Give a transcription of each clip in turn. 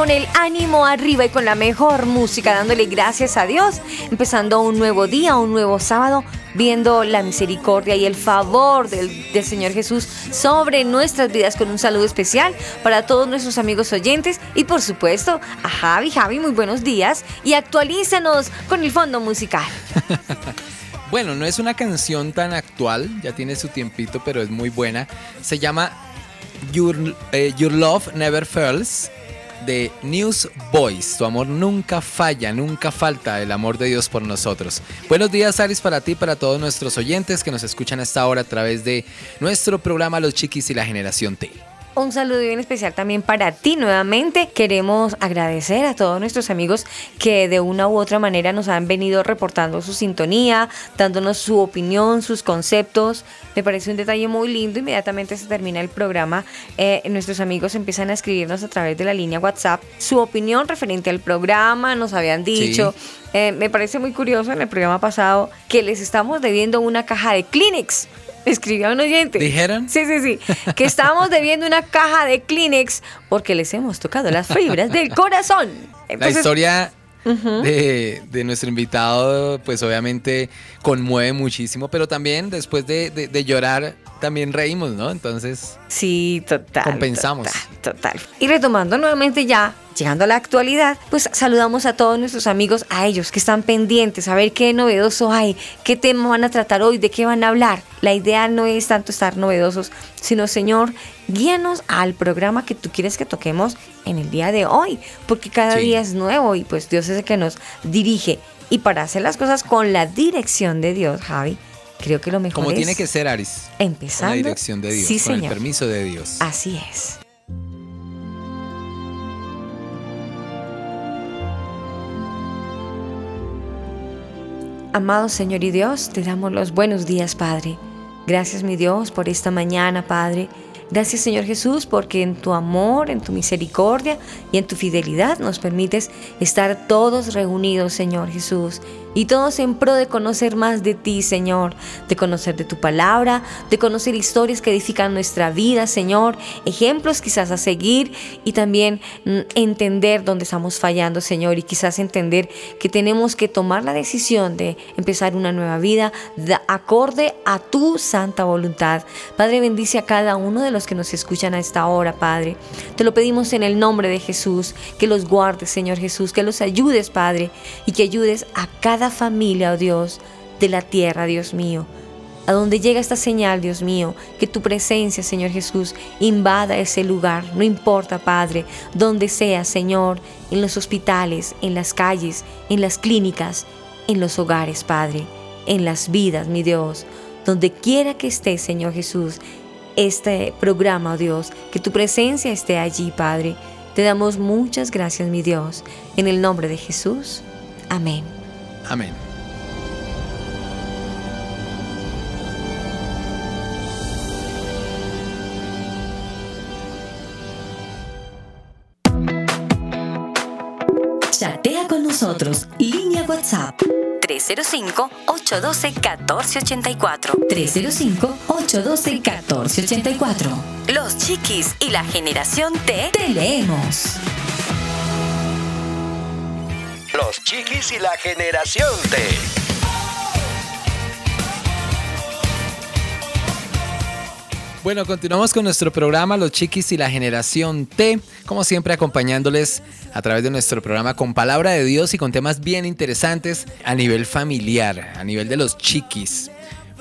Con el ánimo arriba y con la mejor música, dándole gracias a Dios, empezando un nuevo día, un nuevo sábado, viendo la misericordia y el favor del, Señor Jesús sobre nuestras vidas con un saludo especial para todos nuestros amigos oyentes y por supuesto a Javi. Javi, muy buenos días y actualízanos con el fondo musical. bueno, no es una canción tan actual, ya tiene su tiempito, pero es muy buena. Se llama eh, Your, Love Never Fails de News Boys. Tu amor nunca falla, nunca falta el amor de Dios por nosotros. Buenos días, Aris, para ti, para todos nuestros oyentes que nos escuchan hasta ahora a través de nuestro programa Los Chiquis y la Generación T. Un saludo bien especial también para ti nuevamente. Queremos agradecer a todos nuestros amigos que de una u otra manera nos han venido reportando su sintonía, dándonos su opinión, sus conceptos. Me parece un detalle muy lindo. Inmediatamente se termina el programa. Eh, nuestros amigos empiezan a escribirnos a través de la línea WhatsApp su opinión referente al programa. Nos habían dicho. Eh, me parece muy curioso en el programa pasado que les estamos debiendo una caja de Kleenex escribió un oyente. ¿Dijeron? Sí, sí, sí. Que estamos debiendo una caja de Kleenex porque les hemos tocado las fibras del corazón. la historia de, nuestro invitado, pues obviamente conmueve muchísimo, pero también después de, llorar, también reímos, ¿no? Entonces. Sí, total. Compensamos. total. Y retomando nuevamente ya llegando a la actualidad, pues saludamos a todos nuestros amigos, a ellos que están pendientes, a ver qué novedoso hay, qué tema van a tratar hoy, de qué van a hablar. La idea no es tanto estar novedosos, sino Señor, guíanos al programa que tú quieres que toquemos en el día de hoy, porque cada día es nuevo y pues Dios es el que nos dirige. Y para hacer las cosas con la dirección de Dios, Javi, creo que lo mejor Como es... tiene que ser, Aris. Empezando. Con la dirección de Dios, sí, con el permiso de Dios. Así es. Amado Señor y Dios, te damos los buenos días, Padre. Gracias, mi Dios, por esta mañana, Padre. Gracias Señor Jesús porque en tu amor, en tu misericordia y en tu fidelidad nos permites estar todos reunidos Señor Jesús y todos en pro de conocer más de ti, Señor, de conocer de tu palabra, de conocer historias que edifican nuestra vida, Señor, ejemplos quizás a seguir y también mm, entender dónde estamos fallando, Señor, y quizás entender que tenemos que tomar la decisión de empezar una nueva vida de acorde a tu santa voluntad. Padre, bendice a cada uno de los que nos escuchan a esta hora, Padre. Te lo pedimos en el nombre de Jesús, que los guardes, Señor Jesús, que los ayudes, Padre, y que ayudes a cada familia, oh Dios, de la tierra, Dios mío. A donde llega esta señal, Dios mío, que tu presencia, Señor Jesús, invada ese lugar. No importa, Padre, donde sea, Señor, en los hospitales, en las calles, en las clínicas, en los hogares, Padre, en las vidas, mi Dios. Donde quiera que esté, Señor Jesús, este programa, oh Dios, que tu presencia esté allí, Padre. Te damos muchas gracias, mi Dios. En el nombre de Jesús. Amén. Amén. Chatea con nosotros. Línea WhatsApp 305-812-1484. 305-812-1484. Los chiquis y la generación T te leemos. Los chiquis y la generación T. Bueno, continuamos con nuestro programa Los Chiquis y la Generación T, como siempre acompañándoles a través de nuestro programa con palabra de Dios y con temas bien interesantes a nivel familiar, a nivel de los chiquis.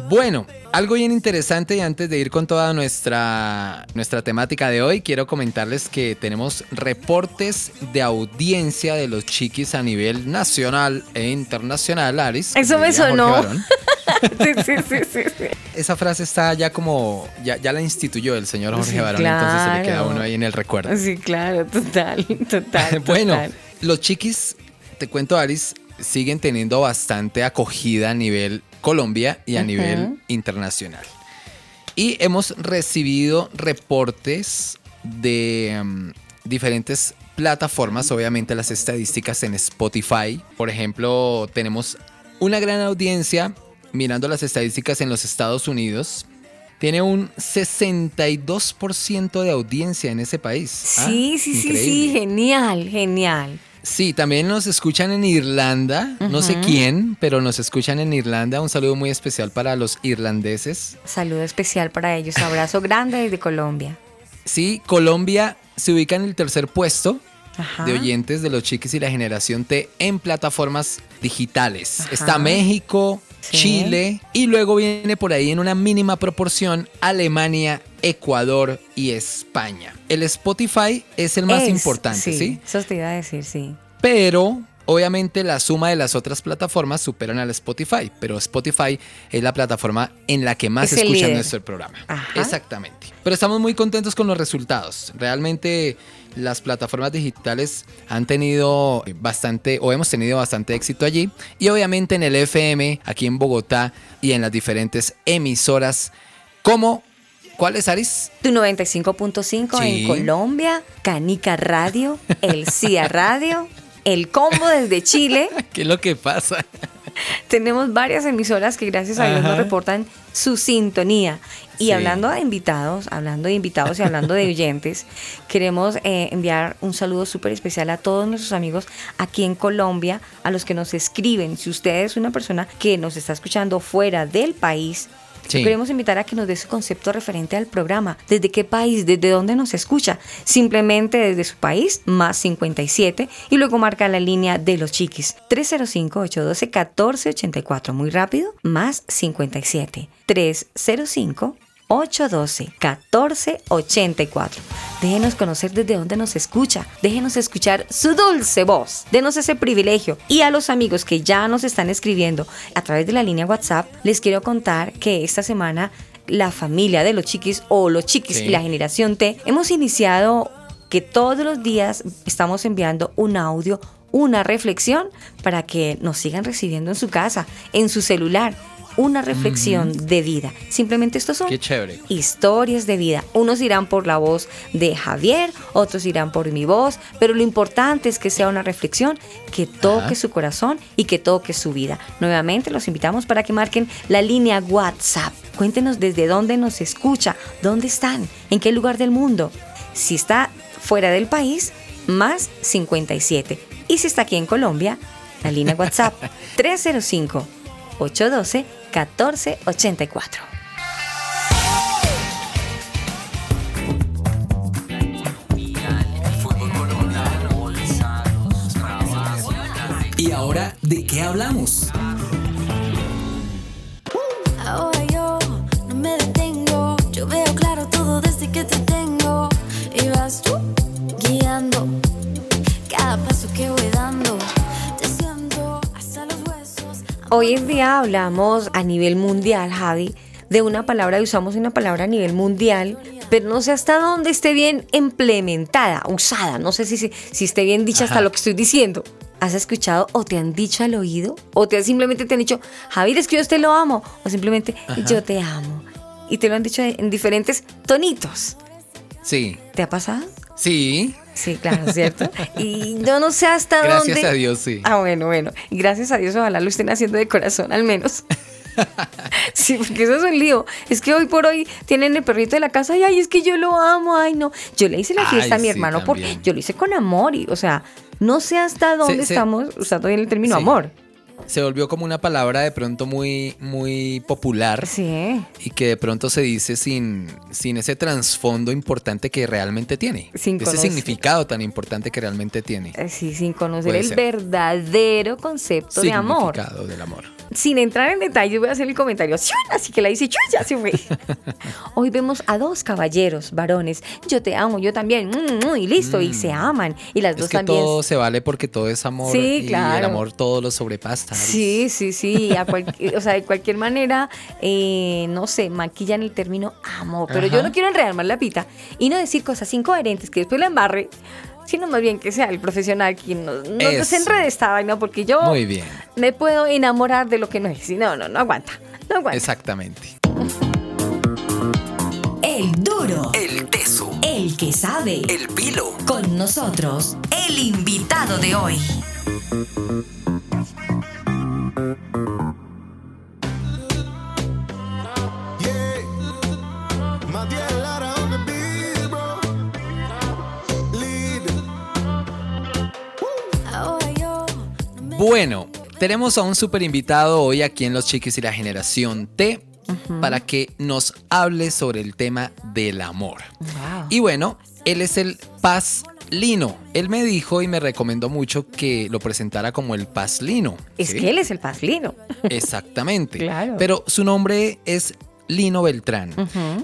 Bueno, algo bien interesante y antes de ir con toda nuestra, nuestra temática de hoy, quiero comentarles que tenemos reportes de audiencia de los chiquis a nivel nacional e internacional, Aris. Eso me sonó. sí, sí, sí, sí, Esa frase está ya como, ya, ya la instituyó el señor Jorge Barón, entonces se le queda uno ahí en el recuerdo. Sí, claro, total, total. bueno, los chiquis, te cuento, Aris, siguen teniendo bastante acogida a nivel Colombia y a nivel internacional. Y hemos recibido reportes de um, diferentes plataformas, obviamente las estadísticas en Spotify. Por ejemplo, tenemos una gran audiencia mirando las estadísticas en los Estados Unidos, tiene un 62% de audiencia en ese país. Ah, sí, sí, sí, sí, genial, genial. Sí, también nos escuchan en Irlanda, no sé quién, pero nos escuchan en Irlanda. Un saludo muy especial para los irlandeses. Saludo especial para ellos, abrazo grande desde Colombia. Sí, Colombia se ubica en el tercer puesto de oyentes de los chiquis y la generación T en plataformas digitales. Está México, Chile y luego viene por ahí en una mínima proporción Alemania, Ecuador y España. El Spotify es el más importante, ¿sí? ¿sí? Eso te iba a decir, sí. Pero obviamente la suma de las otras plataformas superan al Spotify, pero Spotify es la plataforma en la que más escuchan nuestro programa. Exactamente. Pero estamos muy contentos con los resultados. Realmente las plataformas digitales han tenido bastante o hemos tenido bastante éxito allí y obviamente en el FM aquí en Bogotá y en las diferentes emisoras como ¿Cuál es, Aris? Tu 95.5 en Colombia, Canica Radio, El CIA Radio, El Combo desde Chile. ¿Qué es lo que pasa? Tenemos varias emisoras que gracias a Dios nos reportan su sintonía. Y hablando de invitados, hablando de invitados y hablando de oyentes, queremos eh, enviar un saludo súper especial a todos nuestros amigos aquí en Colombia, a los que nos escriben. Si usted es una persona que nos está escuchando fuera del país, Queremos invitar a que nos dé su concepto referente al programa. ¿Desde qué país? ¿Desde dónde nos escucha? Simplemente desde su país, más 57, y luego marca la línea de los chiquis. 305-812-1484. Muy rápido, más 57. 305 812-1484. Déjenos conocer desde dónde nos escucha. Déjenos escuchar su dulce voz. Denos ese privilegio. Y a los amigos que ya nos están escribiendo a través de la línea WhatsApp, les quiero contar que esta semana la familia de los chiquis o los chiquis y la generación T hemos iniciado que todos los días estamos enviando un audio una reflexión para que nos sigan recibiendo en su casa, en su celular una reflexión de vida. Simplemente estos son historias de vida. Unos irán por la voz de Javier, otros irán por mi voz, pero lo importante es que sea una reflexión que toque su corazón y que toque su vida. Nuevamente los invitamos para que marquen la línea WhatsApp. Cuéntenos desde dónde nos escucha, dónde están, en qué lugar del mundo. Si está fuera del país, más 57. Y si está aquí en Colombia, la línea WhatsApp 305 812 1484. ¿Y ahora de qué hablamos? Hoy en día hablamos a nivel mundial, Javi, de una palabra y usamos una palabra a nivel mundial, pero no sé hasta dónde esté bien implementada, usada, no sé si, si, esté bien dicha hasta lo que estoy diciendo. ¿Has escuchado o te han dicho al oído? ¿O te simplemente te han dicho, Javier, es que yo te lo amo? O simplemente, yo te amo. Y te lo han dicho en diferentes tonitos. Sí. ¿Te ha pasado? Sí, Sí, claro, ¿cierto? Y yo no sé hasta Gracias dónde. a Dios, sí. Ah, bueno, bueno. Gracias a Dios, ojalá lo estén haciendo de corazón, al menos. Sí, porque eso es un lío. Es que hoy por hoy tienen el perrito de la casa y ay, es que yo lo amo, ay, no. Yo le hice la fiesta Ay, a mi sí, hermano porque yo lo hice con amor y, o sea, no sé hasta dónde se- estamos usando bien el término Sí. amor. Se volvió como una palabra de pronto muy, muy popular Sí, y que de pronto se dice sin, sin ese trasfondo importante que realmente tiene. Sin ese conocer. significado tan importante que realmente tiene. eh, sí, sin conocer Puede el ser. verdadero concepto de amor. Significado del amor. Sin entrar en detalles, voy a hacer el comentario. Así que la dice, ya se fue. Hoy vemos a dos caballeros, varones. Yo te amo, yo también. mm, mm, y listo, y se aman. Y las Es dos que también. todo se vale porque todo es amor Sí, y el amor todo lo sobrepasa. Sí, sí, sí. A cual- o sea, de cualquier manera, eh, no sé, maquillan el término amor. Pero yo no quiero enredar más la pita y no decir cosas incoherentes que después la embarre, sino más bien que sea el profesional quien nos, nos desenrede esta vaina, porque yo Muy bien, me puedo enamorar de lo que no es. Y no, no, no aguanta. No aguanta. exactamente. El duro. El teso. El que sabe. El pilo. Con nosotros, el invitado de hoy. Bueno, tenemos a un super invitado hoy aquí en Los Chiquis y la Generación T para que nos hable sobre el tema del amor. Wow. Y bueno, él es el Paz Lino. Él me dijo y me recomendó mucho que lo presentara como el Paz Lino. Es ¿sí? que él es el pazlino. Exactamente. Claro. Pero su nombre es Lino Beltrán.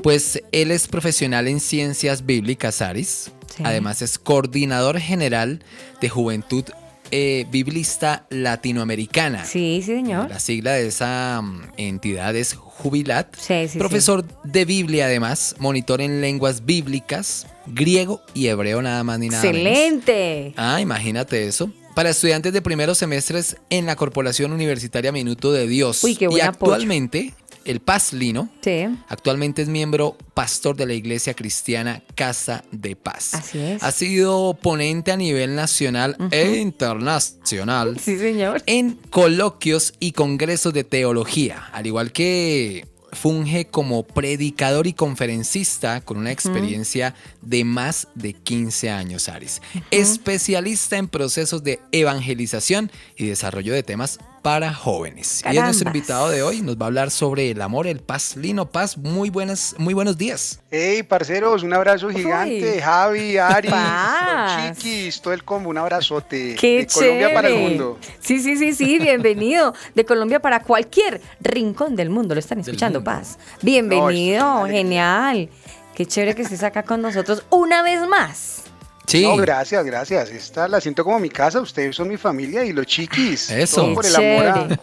Pues él es profesional en ciencias bíblicas, Aris. Sí. Además es coordinador general de Juventud eh, Biblista Latinoamericana. Sí, sí, señor. La sigla de esa mm, entidad es Jubilat. Sí, sí, Profesor de Biblia, además, monitor en lenguas bíblicas, griego y hebreo, nada más ni nada menos. Excelente. Ah, imagínate eso. Para estudiantes de primeros semestres en la Corporación Universitaria Minuto de Dios. Uy, qué y actualmente, el Paz Lino, Sí. actualmente es miembro pastor de la Iglesia Cristiana Casa de Paz. Así es. Ha sido ponente a nivel nacional e internacional Sí, señor. en coloquios y congresos de teología, al igual que funge como predicador y conferencista con una experiencia de más de 15 años, Aris. Especialista en procesos de evangelización y desarrollo de temas para jóvenes. Y es nuestro invitado de hoy, nos va a hablar sobre el amor, el paz. Lino Paz, muy buenas, muy buenos días. Hey, parceros, un abrazo gigante. Uy. Javi, Ari, Paz. chiquis, todo el combo, un abrazote. Qué de Colombia para el mundo. Sí, sí, sí, sí, bienvenido. De Colombia para cualquier rincón del mundo. Lo están escuchando. Paz. Bienvenido, No, genial. Qué chévere que estés acá con nosotros una vez más. Sí, No, gracias, gracias. Esta la siento como mi casa, ustedes son mi familia y los chiquis. Eso. Todo por el amor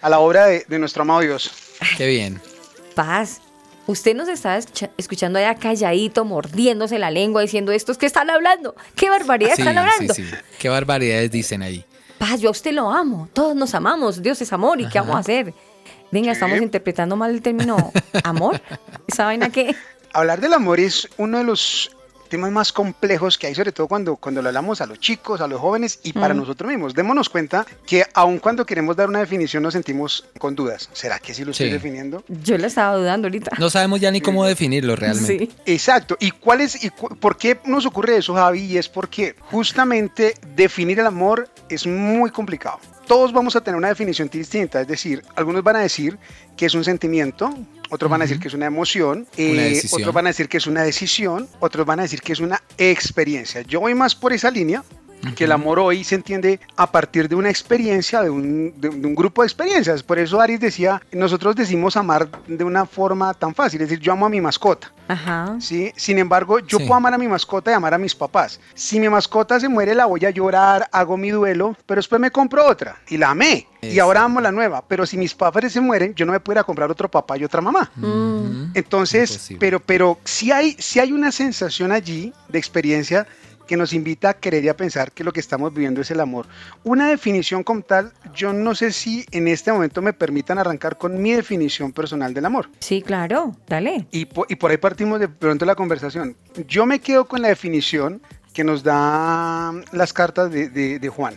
a, la obra de, de nuestro amado Dios. qué bien. Paz. Usted nos está escucha- escuchando allá calladito, mordiéndose la lengua, diciendo estos que están hablando. ¿Qué barbaridad Sí, están hablando? sí, sí. Qué barbaridades dicen ahí. Paz, yo a usted lo amo. Todos nos amamos. Dios es amor. ¿Y qué vamos a hacer? Venga, estamos interpretando mal el término amor. ¿Esa vaina qué? Hablar del amor es uno de los temas más complejos que hay, sobre todo cuando, cuando lo hablamos a los chicos, a los jóvenes y para nosotros mismos. Démonos cuenta que aun cuando queremos dar una definición nos sentimos con dudas. ¿Será que sí lo estoy Sí. definiendo? Yo la estaba dudando ahorita. No sabemos ya ni cómo definirlo realmente. Sí. Exacto. ¿Y cuál es y cu- por qué nos ocurre eso, Javi? Y es porque justamente definir el amor es muy complicado. Todos vamos a tener una definición distinta, es decir, algunos van a decir que es un sentimiento, otros van a decir que es una emoción, eh, otros van a decir que es una decisión, otros van a decir que es una experiencia. Yo voy más por esa línea, que el amor hoy se entiende a partir de una experiencia, de un, de un- de un grupo de experiencias. Por eso Aris decía, nosotros decimos amar de una forma tan fácil, es decir, yo amo a mi mascota. Ajá. ¿sí? Sin embargo, yo Sí. puedo amar a mi mascota y amar a mis papás. Si mi mascota se muere, la voy a llorar, hago mi duelo, pero después me compro otra y la amé. Y ahora amo la nueva. Pero si mis papás se mueren, yo no me puedo ir a comprar otro papá y otra mamá. Mm. Entonces, Imposible. pero, pero sí hay, sí hay una sensación allí de experiencia que nos invita a creer y a pensar que lo que estamos viviendo es el amor. Una definición como tal, yo no sé si en este momento me permitan arrancar con mi definición personal del amor. Sí, claro. Dale. Y por, y por ahí partimos de pronto la conversación. Yo me quedo con la definición que nos da las cartas de, de- de Juan.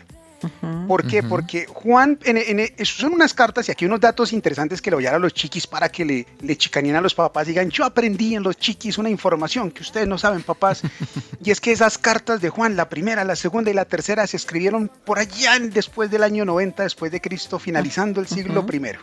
¿Por qué? Porque Juan, en, en- son unas cartas y aquí unos datos interesantes que le voy a dar a los chiquis para que le, le chicaneen a los papás y digan, yo aprendí en los chiquis una información que ustedes no saben, papás. y es que esas cartas de Juan, la primera, la segunda y la tercera, se escribieron por allá después del año 90, después de Cristo, finalizando el siglo primero.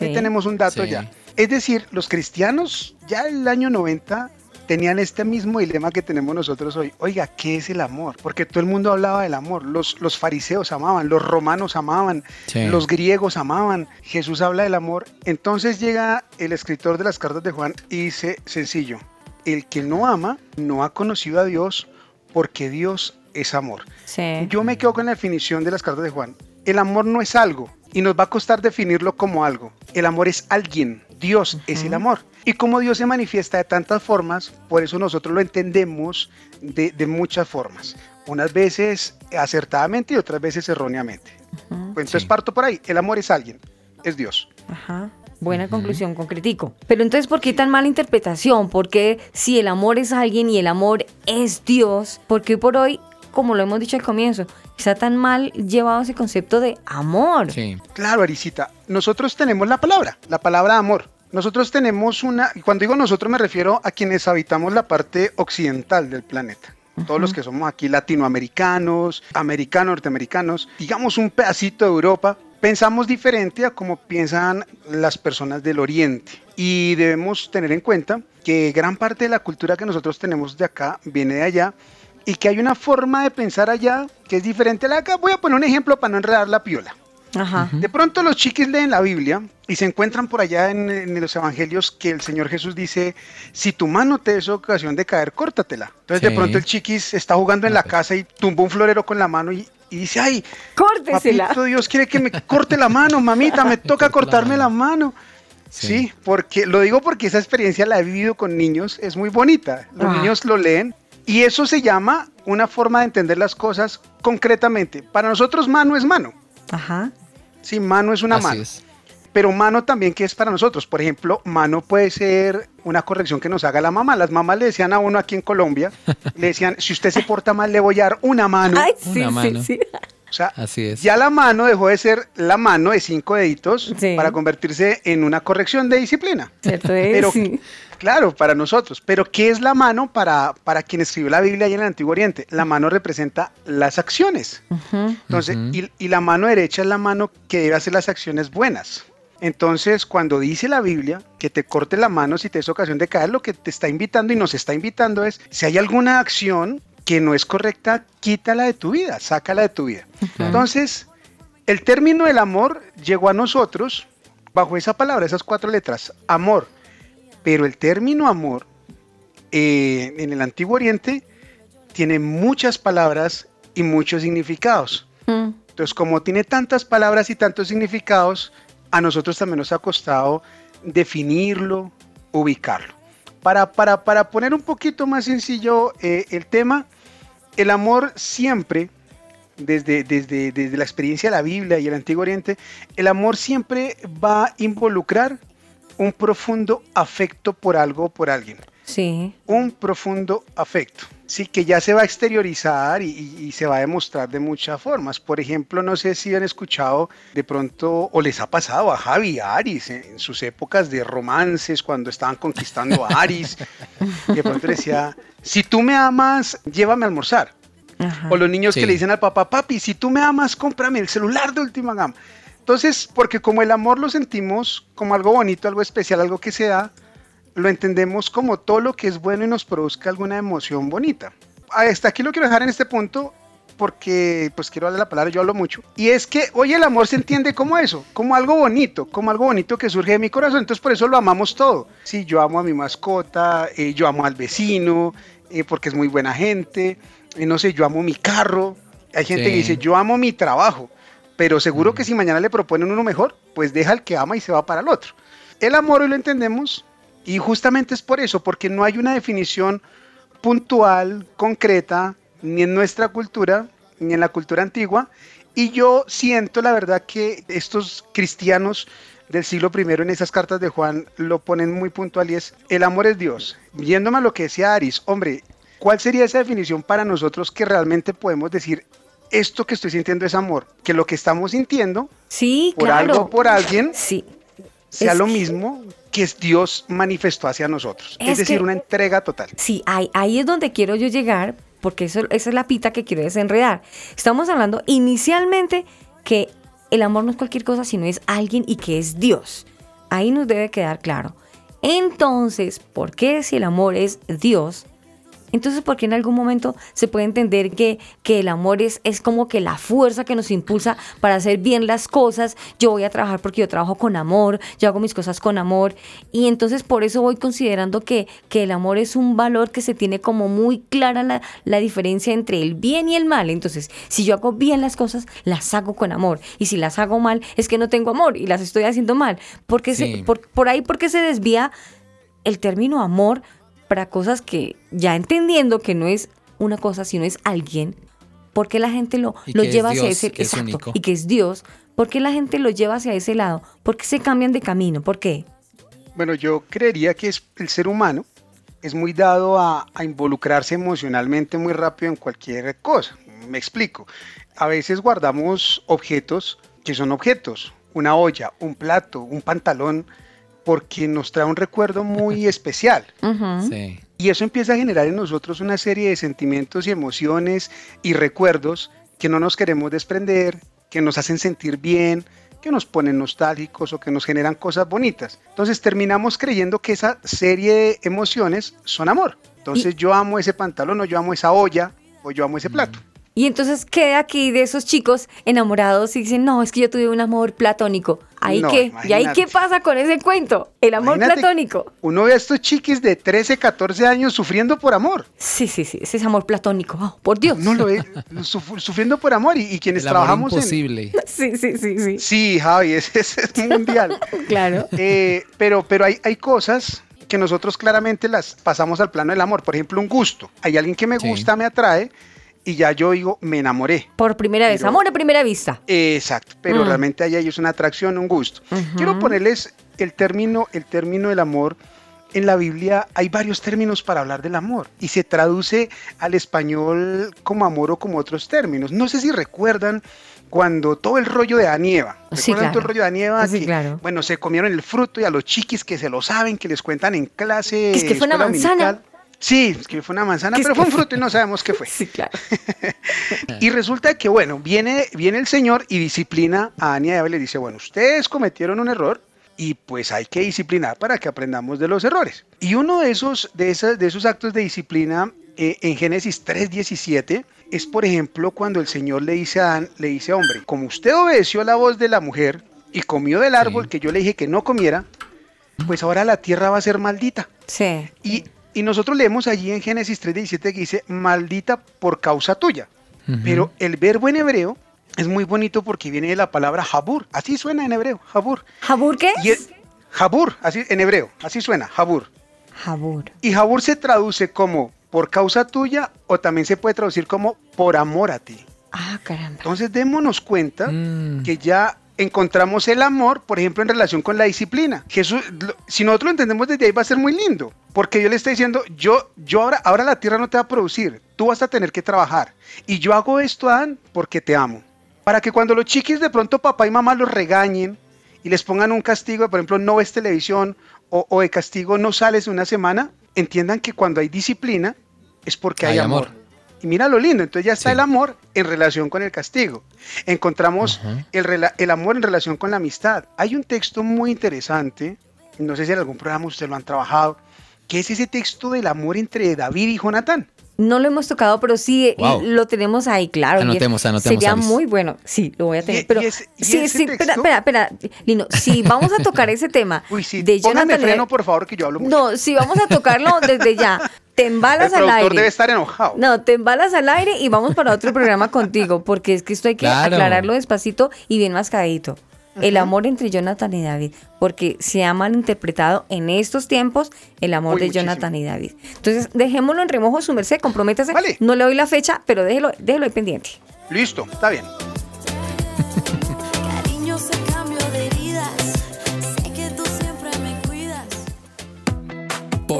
Ahí Sí. tenemos un dato Sí. ya. Es decir, los cristianos ya en el año 90 tenían este mismo dilema que tenemos nosotros hoy. Oiga, ¿qué es el amor? Porque todo el mundo hablaba del amor. Los, los fariseos amaban, los romanos amaban, Sí. los griegos amaban. Jesús habla del amor. Entonces llega el escritor de las cartas de Juan y dice, sencillo, el que no ama no ha conocido a Dios porque Dios es amor. Sí. Yo me quedo con la definición de las cartas de Juan. El amor no es algo y nos va a costar definirlo como algo. El amor es alguien. Dios es el amor. Y como Dios se manifiesta de tantas formas, por eso nosotros lo entendemos de, de muchas formas. Unas veces acertadamente y otras veces erróneamente. Pues entonces Sí. parto por ahí. El amor es alguien. Es Dios. Ajá. Buena conclusión, concretico. Pero entonces, ¿por qué tan mala interpretación? Porque si el amor es alguien y el amor es Dios, ¿por qué por hoy, como lo hemos dicho al comienzo, está tan mal llevado ese concepto de amor? Sí. Claro, Arisita. Nosotros tenemos la palabra, la palabra amor. Nosotros tenemos una, y cuando digo nosotros me refiero a quienes habitamos la parte occidental del planeta. Todos los que somos aquí latinoamericanos, americanos, norteamericanos, digamos un pedacito de Europa, pensamos diferente a como piensan las personas del Oriente. Y debemos tener en cuenta que gran parte de la cultura que nosotros tenemos de acá viene de allá y que hay una forma de pensar allá que es diferente a la de acá. Voy a poner un ejemplo para no enredar la piola. Ajá. De pronto los chiquis leen la Biblia y se encuentran por allá en, en los evangelios que el Señor Jesús dice, si tu mano te es ocasión de caer, córtatela. Entonces de pronto el chiquis está jugando en la casa y tumba un florero con la mano y, y dice, ay, Córtesela. papito Dios quiere que me corte la mano, mamita, me toca cortarme la mano. Sí. porque lo digo porque esa experiencia la he vivido con niños, es muy bonita. Los Ah. niños lo leen y eso se llama una forma de entender las cosas concretamente. Para nosotros mano es mano. Ajá. Sí, mano es una Así mano. es. Pero mano también que es para nosotros. Por ejemplo, mano puede ser una corrección que nos haga la mamá. Las mamás le decían a uno aquí en Colombia, le decían, si usted se porta mal, le voy a dar una mano. Ay, sí, Una mano. sí, sí. O sea, Así es. ya la mano dejó de ser la mano de cinco deditos Sí. para convertirse en una corrección de disciplina. Cierto es, Pero, sí. claro, para nosotros. Pero, ¿qué es la mano para, para quien escribió la Biblia ahí en el Antiguo Oriente? La mano representa las acciones. Entonces, y, y la mano derecha es la mano que debe hacer las acciones buenas. Entonces, cuando dice la Biblia que te corte la mano si te es ocasión de caer, lo que te está invitando y nos está invitando es, si hay alguna acción que no es correcta, quítala de tu vida, sácala de tu vida. Entonces, el término del amor llegó a nosotros bajo esa palabra, esas cuatro letras, amor. Pero el término amor eh, en el Antiguo Oriente tiene muchas palabras y muchos significados. Mm. Entonces, como tiene tantas palabras y tantos significados, a nosotros también nos ha costado definirlo, ubicarlo. Para, para, para poner un poquito más sencillo eh, el tema, el amor siempre, desde, desde, desde la experiencia de la Biblia y el Antiguo Oriente, el amor siempre va a involucrar un profundo afecto por algo o por alguien Sí. un profundo afecto, sí, que ya se va a exteriorizar y, y- y se va a demostrar de muchas formas. Por ejemplo, no sé si han escuchado de pronto o les ha pasado a Javi a Aris en, en sus épocas de romances, cuando estaban conquistando a Aris, de pronto decía, si tú me amas, llévame a almorzar. Ajá. O los niños Sí. que le dicen al papá, papi, si tú me amas, cómprame el celular de última gama. Entonces, porque como el amor lo sentimos como algo bonito, algo especial, algo que se da, lo entendemos como todo lo que es bueno y nos produzca alguna emoción bonita. Hasta aquí lo quiero dejar en este punto porque pues quiero darle la palabra, yo hablo mucho. Y es que hoy el amor se entiende como eso, como algo bonito, como algo bonito que surge de mi corazón. Entonces por eso lo amamos todo. Sí, yo amo a mi mascota, eh, yo amo al vecino, eh, porque es muy buena gente, eh, no sé, yo amo mi carro. Hay gente Sí. que dice, yo amo mi trabajo, pero seguro que si mañana le proponen uno mejor, pues deja el que ama y se va para el otro. El amor hoy lo entendemos y justamente es por eso, porque no hay una definición puntual, concreta, ni en nuestra cultura, ni en la cultura antigua. Y yo siento, la verdad, que estos cristianos del siglo I en esas cartas de Juan lo ponen muy puntual y es, el amor es Dios. Yéndome a lo que decía Aris, hombre, ¿Cuál sería esa definición para nosotros que realmente podemos decir esto que estoy sintiendo es amor? Que lo que estamos sintiendo Sí, por claro. algo, por alguien, Sí. sea Es lo mismo que es Dios manifestó hacia nosotros. Es, Es decir, que- una entrega total. Sí, ahí, ahí es donde quiero yo llegar, porque eso, esa es la pita que quiero desenredar. Estamos hablando inicialmente que el amor no es cualquier cosa, sino es alguien y que es Dios. Ahí nos debe quedar claro. Entonces, ¿por qué si el amor es Dios? Entonces, ¿por qué en algún momento se puede entender que, que el amor es, es como que la fuerza que nos impulsa para hacer bien las cosas? Yo voy a trabajar porque yo trabajo con amor, yo hago mis cosas con amor. Y entonces por eso voy considerando que, que el amor es un valor que se tiene como muy clara la, la diferencia entre el bien y el mal. Entonces, si yo hago bien las cosas, las hago con amor. Y si las hago mal, es que no tengo amor y las estoy haciendo mal. Porque Sí. se, por, por ahí, porque se desvía el término amor para cosas que ya entendiendo que no es una cosa, sino es alguien, ¿por qué la gente lo, Y lo que es lleva hacia ese que es exacto, único. y que es Dios? ¿Por qué la gente lo lleva hacia ese lado? ¿Por qué se cambian de camino? ¿Por qué? Bueno, yo creería que es el ser humano es muy dado a, a involucrarse emocionalmente muy rápido en cualquier cosa. Me explico. A veces guardamos objetos que son objetos, una olla, un plato, un pantalón, porque nos trae un recuerdo muy especial. Sí. Y eso empieza a generar en nosotros una serie de sentimientos y emociones y recuerdos que no nos queremos desprender, que nos hacen sentir bien, que nos ponen nostálgicos o que nos generan cosas bonitas. Entonces terminamos creyendo que esa serie de emociones son amor. Entonces yo amo ese pantalón o yo amo esa olla o yo amo ese plato. Y entonces queda aquí de esos chicos enamorados y dicen, no, es que yo tuve un amor platónico. ¿Ahí No, qué? ¿Y ahí qué pasa con ese cuento? El amor Imagínate, platónico. Uno ve a estos chiquis de 13, 14 años sufriendo por amor. Sí, sí, sí, ese es amor platónico. Oh, por Dios. No lo ve suf- sufriendo por amor y, y quienes El amor trabajamos en... imposible. Sí, sí, sí, sí. Sí, Javi, ese, ese es mundial. Claro. Eh, pero pero hay, hay cosas que nosotros claramente las pasamos al plano del amor. Por ejemplo, un gusto. Hay alguien que me Sí. gusta, me atrae y ya yo digo, me enamoré. Por primera vez. Pero- Amor a primera vista. Exacto, pero Mm. realmente ahí hay es una atracción, un gusto. Ujú. Quiero ponerles el término, el término del amor. En la Biblia hay varios términos para hablar del amor y se traduce al español como amor o como otros términos. No sé si recuerdan cuando todo el rollo de Adán y Eva. Sí, ¿Recuerdan todo el claro. rollo de Adán y Eva? Sí, que, claro. Bueno, se comieron el fruto y a los chiquis que se lo saben, que les cuentan en clase. Que es que fue una manzana. dominical. Sí, es que fue una manzana, pero fue un fruto y no sabemos qué fue. Sí, claro. Y resulta que, bueno, viene, viene el Señor y disciplina a Adán y a Eva y le dice, bueno, ustedes cometieron un error y pues hay que disciplinar para que aprendamos de los errores. Y uno de esos, de esas, de esos actos de disciplina eh, en Génesis 3.17 es, por ejemplo, cuando el Señor le dice a Adán, le dice, hombre, como usted obedeció la voz de la mujer y comió del árbol Sí. que yo le dije que no comiera, pues ahora la tierra va a ser maldita. Sí. Y, y nosotros leemos allí en Génesis 3.17 que dice, maldita por causa tuya. Pero el verbo en hebreo es muy bonito porque viene de la palabra jabur. Así suena en hebreo, jabur. ¿Jabur qué? Y es jabur, así en hebreo, así suena, jabur. Jabur. Y jabur se traduce como por causa tuya o también se puede traducir como por amor a ti. Ah, caramba. Entonces démonos cuenta Mm. que ya encontramos el amor, por ejemplo, en relación con la disciplina. Jesús, lo- si nosotros lo entendemos desde ahí va a ser muy lindo, porque Dios le está diciendo, yo, yo ahora, ahora la tierra no te va a producir, tú vas a tener que trabajar. Y yo hago esto, Adán, porque te amo. Para que cuando los chiquis de pronto papá y mamá los regañen y les pongan un castigo, por ejemplo, no ves televisión o, o de castigo no sales una semana, entiendan que cuando hay disciplina es porque hay, Hay amor. amor. Y mira lo lindo, entonces ya está Sí. el amor en relación con el castigo. Encontramos el, el amor en relación con la amistad. Hay un texto muy interesante, no sé si en algún programa ustedes lo han trabajado, que es ese texto del amor entre David y Jonatán. No lo hemos tocado, pero sí eh, Wow. lo tenemos ahí, claro. Anotemos, anotemos, Sería Alice. muy bueno. Sí, lo voy a tener. Y- pero y ese- y sí, ese sí, espera, espera, espera, Lino. Si vamos a tocar ese tema Uy, sí, de pónganme Jonathan. freno, por favor, que yo hablo mucho. No, si vamos a tocarlo desde ya, te el embalas al productor aire. debe estar enojado. No, te embalas al aire y vamos para otro programa contigo, porque es que esto hay que Claro. aclararlo despacito y bien mascadito. El amor entre Jonathan y David, porque se ha malinterpretado en estos tiempos el amor Uy, de muchísimo. Jonathan y David. Entonces, dejémoslo en remojo, su merced, comprométase. Vale. No le doy la fecha, pero déjelo, déjelo ahí pendiente. Listo, está bien.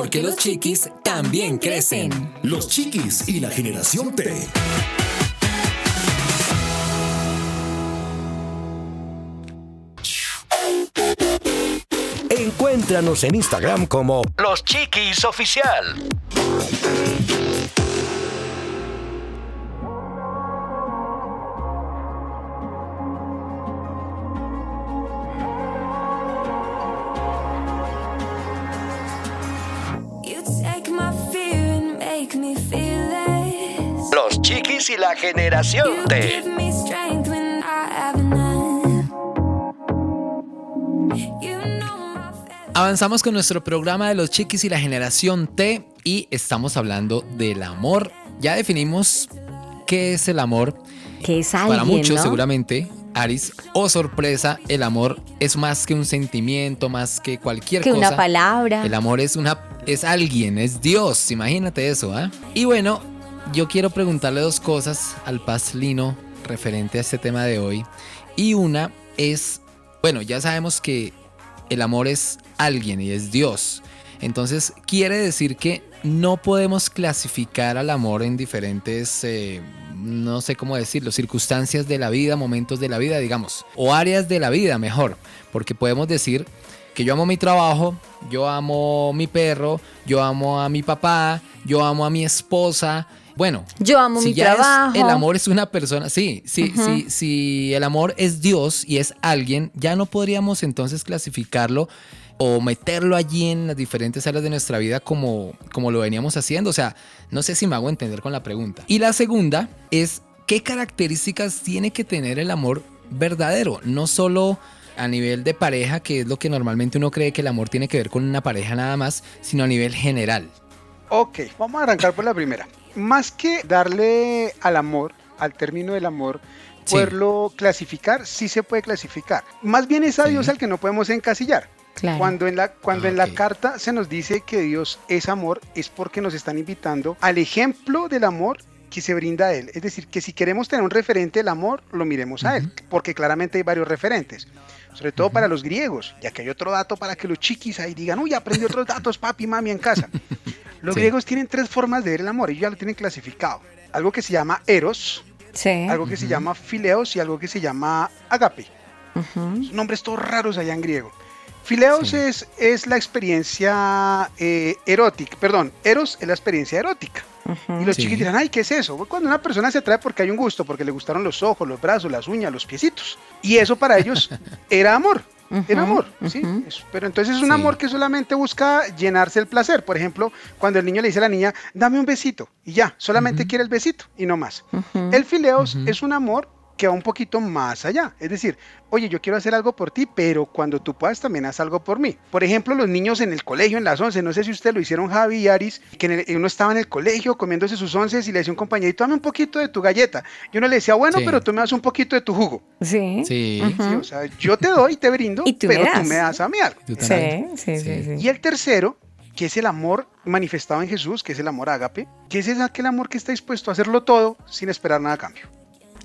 Porque los chiquis también crecen. Los chiquis y la generación T. Encuéntranos en Instagram como Los Chiquis Oficial. Chiquis y la generación T. Avanzamos con nuestro programa de los chiquis y la generación T y estamos hablando del amor. Ya definimos qué es el amor. Que es alguien, Para muchos ¿no? seguramente, Aris, o sorpresa, el amor es más que un sentimiento, más que cualquier Que cosa. una palabra. El amor es una es alguien, es Dios, imagínate eso, ¿ah? Y bueno, yo quiero preguntarle dos cosas al Paz Lino referente a este tema de hoy. Y una es, bueno, ya sabemos que el amor es alguien y es Dios. Entonces quiere decir que no podemos clasificar al amor en diferentes, eh, no sé cómo decirlo, circunstancias de la vida, momentos de la vida, digamos, o áreas de la vida mejor, porque podemos decir que yo amo mi trabajo, yo amo mi perro, yo amo a mi papá, yo amo a mi esposa. Bueno, Yo amo si mi ya es- trabajo. el amor es una persona, sí, sí, sí, si el amor es Dios y es alguien, ya no podríamos entonces clasificarlo o meterlo allí en las diferentes áreas de nuestra vida como, como lo veníamos haciendo. O sea, no sé si me hago entender con la pregunta. Y la segunda es, ¿qué características tiene que tener el amor verdadero? No solo a nivel de pareja, que es lo que normalmente uno cree que el amor tiene que ver con una pareja nada más, sino a nivel general. Ok, vamos a arrancar por la primera. Más que darle al amor, al término del amor, Sí. poderlo clasificar, sí se puede clasificar. Más bien es a Sí. Dios al que no podemos encasillar. Claro. Cuando en la, cuando Ah, en la carta se nos dice que Dios es amor, es porque nos están invitando al ejemplo del amor que se brinda a Él. Es decir, que si queremos tener un referente del amor, lo miremos a Él, porque claramente hay varios referentes. Sobre todo para los griegos, ya que hay otro dato para que los chiquis ahí digan, uy, aprendí otros datos, papi, mami, en casa. Los Sí. griegos tienen tres formas de ver el amor, ellos ya lo tienen clasificado. Algo que se llama eros, Sí. algo que se llama fileos y algo que se llama agape. Son nombres todos raros allá en griego. Fileos Sí. es, es la experiencia eh, erótica, perdón, eros es la experiencia erótica. Y los Sí. chiquis dirán, ay, ¿qué es eso? Cuando una persona se atrae porque hay un gusto, porque le gustaron los ojos, los brazos, las uñas, los piecitos. Y eso para ellos era amor. Era amor, ¿sí? Pero entonces es un Sí. amor que solamente busca llenarse el placer. Por ejemplo, cuando el niño le dice a la niña, dame un besito, y ya, solamente quiere el besito y no más. El fileos es un amor que va un poquito más allá. Es decir, oye, yo quiero hacer algo por ti, pero cuando tú puedas también haz algo por mí. Por ejemplo, los niños en el colegio, en las once, no sé si ustedes lo hicieron Javi y Aris, que en el- uno estaba en el colegio comiéndose sus once y le decía a un compañerito, dame un poquito de tu galleta. Y uno le decía, bueno, Sí. pero tú me das un poquito de tu jugo. Sí. Sí. O sea, yo te doy, te brindo, Y tú me pero tú me das a mí algo. Sí, sí, sí, sí. Y el tercero, que es el amor manifestado en Jesús, que es el amor ágape, que es aquel amor que está dispuesto a hacerlo todo sin esperar nada a cambio.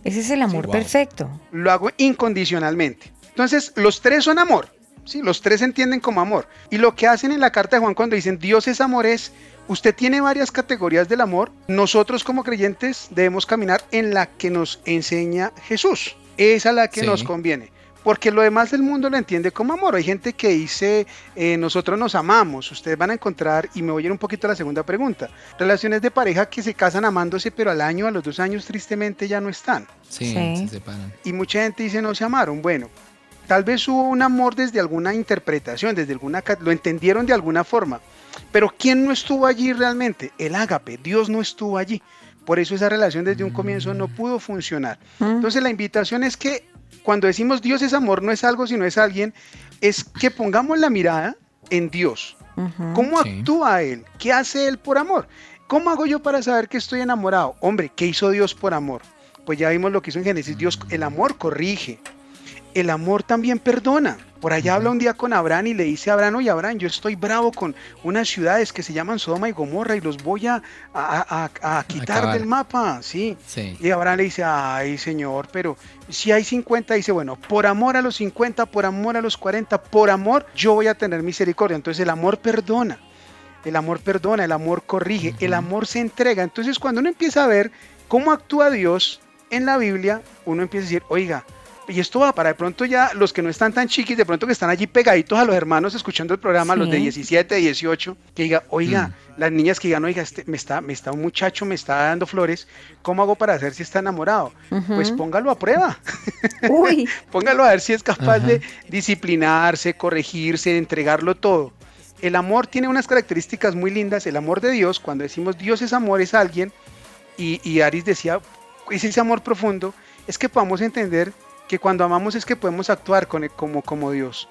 Ese es el amor wow. perfecto. Lo hago incondicionalmente. Entonces, los tres son amor. ¿sí? Los tres se entienden como amor. Y lo que hacen en la carta de Juan cuando dicen Dios es amor es, usted tiene varias categorías del amor. Nosotros como creyentes debemos caminar en la que nos enseña Jesús. Esa es la que Sí. nos conviene. Porque lo demás del mundo lo entiende como amor. Hay gente que dice, eh, nosotros nos amamos. Ustedes van a encontrar, y me voy a ir un poquito a la segunda pregunta, relaciones de pareja que se casan amándose, pero al año, a los dos años, tristemente ya no están. Sí, Sí. se separan. Y mucha gente dice no se amaron. Bueno, tal vez hubo un amor desde alguna interpretación, desde alguna lo entendieron de alguna forma. Pero ¿quién no estuvo allí realmente? El ágape, Dios no estuvo allí. Por eso esa relación desde un comienzo no pudo funcionar. Mm. Entonces la invitación es que cuando decimos Dios es amor, no es algo, sino es alguien, es que pongamos la mirada en Dios. ¿Cómo Sí. actúa Él? ¿Qué hace Él por amor? ¿Cómo hago yo para saber que estoy enamorado? Hombre, ¿qué hizo Dios por amor? Pues ya vimos lo que hizo en Génesis. Dios, el amor corrige. El amor también perdona. Por allá habla un día con Abraham y le dice a Abraham, oye Abraham, yo estoy bravo con unas ciudades que se llaman Sodoma y Gomorra y los voy a, a- a- a quitar Acabar. del mapa. Sí. Sí. Y Abraham le dice, ay señor, pero si hay 50, dice, bueno, por amor a los 50, por amor a los 40, por amor yo voy a tener misericordia. Entonces el amor perdona. el amor perdona, el amor corrige, el amor se entrega. Entonces cuando uno empieza a ver cómo actúa Dios en la Biblia, uno empieza a decir, oiga, y esto va para de pronto ya los que no están tan chiquis, de pronto que están allí pegaditos a los hermanos escuchando el programa, los de Sí. 17, 18, que diga, oiga, las niñas que digan, oiga, este, me, está, me está un muchacho, me está dando flores, ¿cómo hago para saber si está enamorado? Pues póngalo a prueba. Uy, Póngalo a ver si es capaz de disciplinarse, corregirse, de entregarlo todo. El amor tiene unas características muy lindas. El amor de Dios, cuando decimos Dios es amor, es alguien. Y, y Aris decía, es ese amor profundo, es que podamos entender que cuando amamos es que podemos actuar con, como, como Dios.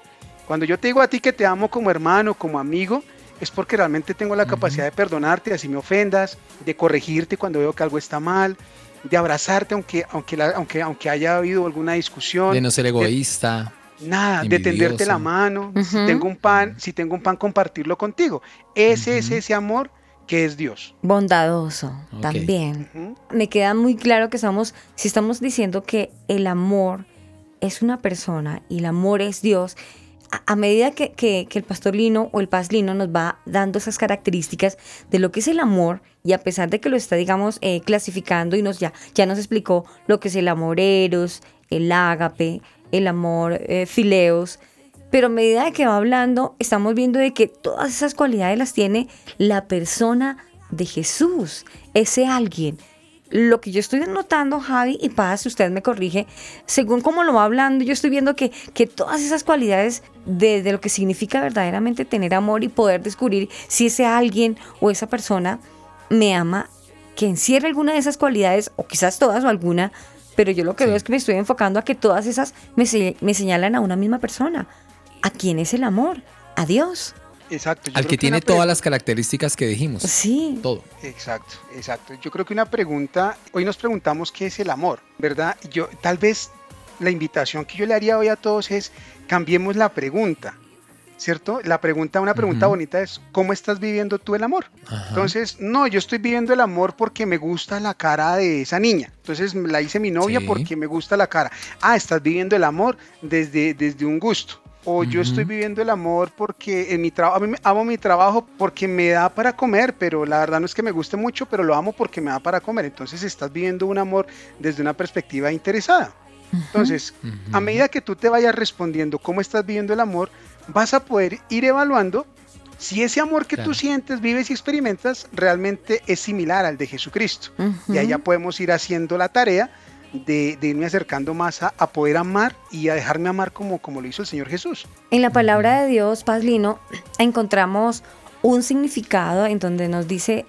Cuando yo te digo a ti que te amo como hermano, como amigo, es porque realmente tengo la capacidad de perdonarte, así me ofendas, de corregirte cuando veo que algo está mal, de abrazarte aunque, aunque, la- aunque, aunque haya habido alguna discusión. De no ser de- egoísta. Nada, de tenderte la mano, si tengo un pan, si tengo un pan, compartirlo contigo. Ese es Ujú. ese amor que es Dios. bondadoso también. Me queda muy claro que estamos, si estamos diciendo que el amor es una persona y el amor es Dios, a, a medida que, que- que el pastor Lino o el paz Lino nos va dando esas características de lo que es el amor, y a pesar de que lo está, digamos, eh, clasificando y nos ya, ya nos explicó lo que es el amor eros, el ágape, el amor eh, fileos, pero a medida de que va hablando, estamos viendo de que todas esas cualidades las tiene la persona de Jesús, ese alguien. Lo que yo estoy notando, Javi y Paz, si usted me corrige, según cómo lo va hablando, yo estoy viendo que, que todas esas cualidades de, de lo que significa verdaderamente tener amor y poder descubrir si ese alguien o esa persona me ama, que encierre alguna de esas cualidades, o quizás todas o alguna, pero yo lo que Sí. veo es que me estoy enfocando a que todas esas me, se- me señalan a una misma persona. ¿A quién es el amor? A Dios. Exacto. yo Al creo que tiene todas las características que dijimos. Sí. Todo. Exacto, exacto. Yo creo que una pregunta, hoy nos preguntamos qué es el amor, ¿verdad? Yo tal vez la invitación que yo le haría hoy a todos es cambiemos la pregunta, ¿cierto? La pregunta, una pregunta bonita es ¿cómo estás viviendo tú el amor? Ajá. Entonces, no, yo estoy viviendo el amor porque me gusta la cara de esa niña. Entonces la hice mi novia Sí. porque me gusta la cara. Ah, estás viviendo el amor desde, desde un gusto. O yo estoy viviendo el amor porque en mi trabajo, a mí me- amo mi trabajo porque me da para comer, pero la verdad no es que me guste mucho, pero lo amo porque me da para comer. Entonces estás viviendo un amor desde una perspectiva interesada. Entonces, a medida que tú te vayas respondiendo cómo estás viviendo el amor, vas a poder ir evaluando si ese amor que tú sientes, vives y experimentas realmente es similar al de Jesucristo. Y allá podemos ir haciendo la tarea de, de irme acercando más a, a poder amar y a dejarme amar como, como lo hizo el Señor Jesús. En la palabra de Dios, Paz Lino, encontramos un significado en donde nos dice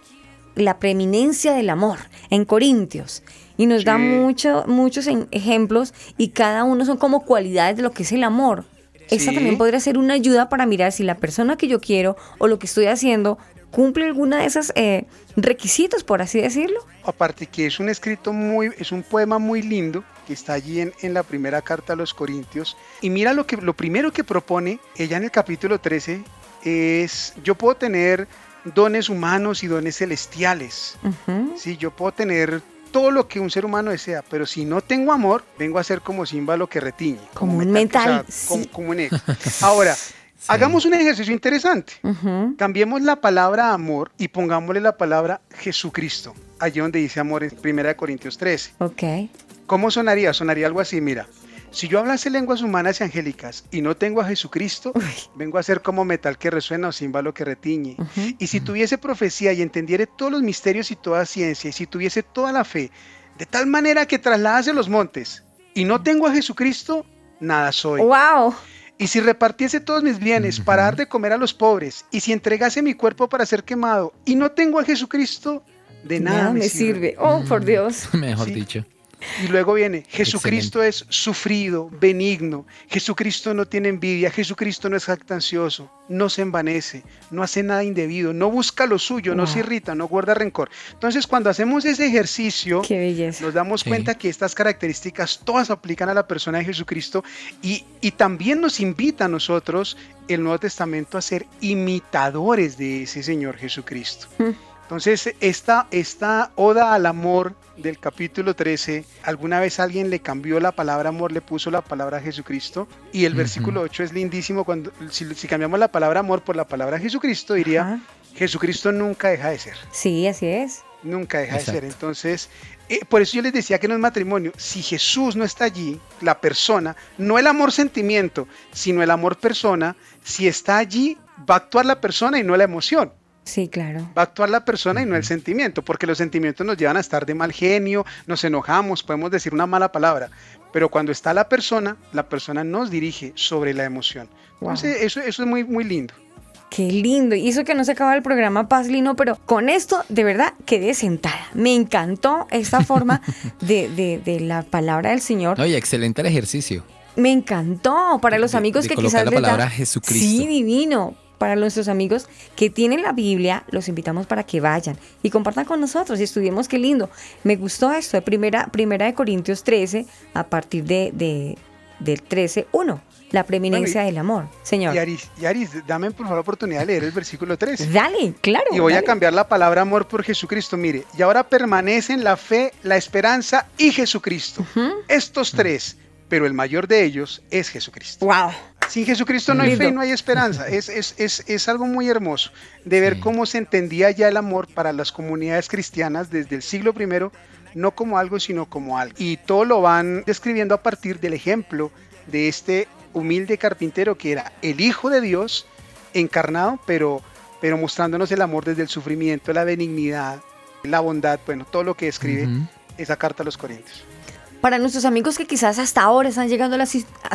la preeminencia del amor en Corintios y nos da mucho, muchos ejemplos y cada uno son como cualidades de lo que es el amor. Esa también podría ser una ayuda para mirar si la persona que yo quiero o lo que estoy haciendo cumple alguna de esos requisitos, por así decirlo. Aparte que es un escrito muy, es un poema muy lindo que está allí en, en la primera carta a los Corintios. Y mira lo que lo primero que propone ella en el capítulo 13 es yo puedo tener dones humanos y dones celestiales. Ujú. Sí, yo puedo tener todo lo que un ser humano desea, pero si no tengo amor, vengo a ser como címbalo que retiñe. Como un metal, o sea, como, sí. como un eco. Ahora, hagamos un ejercicio interesante. Ujú. Cambiemos la palabra amor y pongámosle la palabra Jesucristo, allí donde dice amor en 1 Corintios 13. Ok. ¿Cómo sonaría? Sonaría algo así, mira. Si yo hablase lenguas humanas y angélicas y no tengo a Jesucristo, vengo a ser como metal que resuena o címbalo que retiñe. Ujú. Y si tuviese profecía y entendiere todos los misterios y toda ciencia, y si tuviese toda la fe, de tal manera que trasladase los montes, y no tengo a Jesucristo, nada soy. ¡Wow! Y si repartiese todos mis bienes para dar de comer a los pobres, y si entregase mi cuerpo para ser quemado, y no tengo a Jesucristo, de nada, me, sirve. Oh, por Dios. Mejor Sí. dicho. Y luego viene, Jesucristo es sufrido, benigno, Jesucristo no tiene envidia, Jesucristo no es jactancioso, no se envanece, no hace nada indebido, no busca lo suyo, no se irrita, no guarda rencor. Entonces cuando hacemos ese ejercicio, nos damos Sí. cuenta que estas características todas aplican a la persona de Jesucristo y, y también nos invita a nosotros el Nuevo Testamento a ser imitadores de ese Señor Jesucristo. Mm. Entonces, esta, esta oda al amor del capítulo 13, alguna vez alguien le cambió la palabra amor, le puso la palabra Jesucristo, y el versículo 8 es lindísimo, cuando si, si cambiamos la palabra amor por la palabra Jesucristo, diría, Ajá. Jesucristo nunca deja de ser. Sí, así es. Nunca deja de ser. Entonces, eh, por eso yo les decía que en un matrimonio, si Jesús no está allí, la persona, no el amor sentimiento, sino el amor persona, si está allí, va a actuar la persona y no la emoción. Sí, claro. Va a actuar la persona y no el sentimiento, porque los sentimientos nos llevan a estar de mal genio, nos enojamos, podemos decir una mala palabra, pero cuando está la persona, la persona nos dirige sobre la emoción. Wow. Entonces, eso, eso es muy, muy lindo. Qué lindo. Y eso que no se acaba el programa Paz Lino, pero con esto de verdad quedé sentada. Me encantó esta forma de, de- de la palabra del Señor. No, y excelente el ejercicio. Me encantó para los amigos de que quizás la les da- palabra Jesucristo. Sí, divino. Para nuestros amigos que tienen la Biblia, los invitamos para que vayan y compartan con nosotros y estudiemos qué lindo. Me gustó esto, de primera, primera de Corintios 13, a partir de, de- del 13, 1, la preeminencia Bueno, y- del amor. Señor, Yaris, Yaris, dame por favor la oportunidad de leer el versículo 3. dale, claro. Y voy a cambiar la palabra amor por Jesucristo. Mire, y ahora permanecen la fe, la esperanza y Jesucristo. Estos tres, pero el mayor de ellos es Jesucristo. Wow. Sin Jesucristo no hay Lindo. fe, no hay esperanza. Es, es, es, es algo muy hermoso de ver Sí. cómo se entendía ya el amor para las comunidades cristianas desde el siglo I, no como algo, sino como algo. Y todo lo van describiendo a partir del ejemplo de este humilde carpintero que era el Hijo de Dios encarnado, pero, pero mostrándonos el amor desde el sufrimiento, la benignidad, la bondad, bueno, todo lo que describe esa carta a los Corintios. Para nuestros amigos que quizás hasta ahora están llegando a la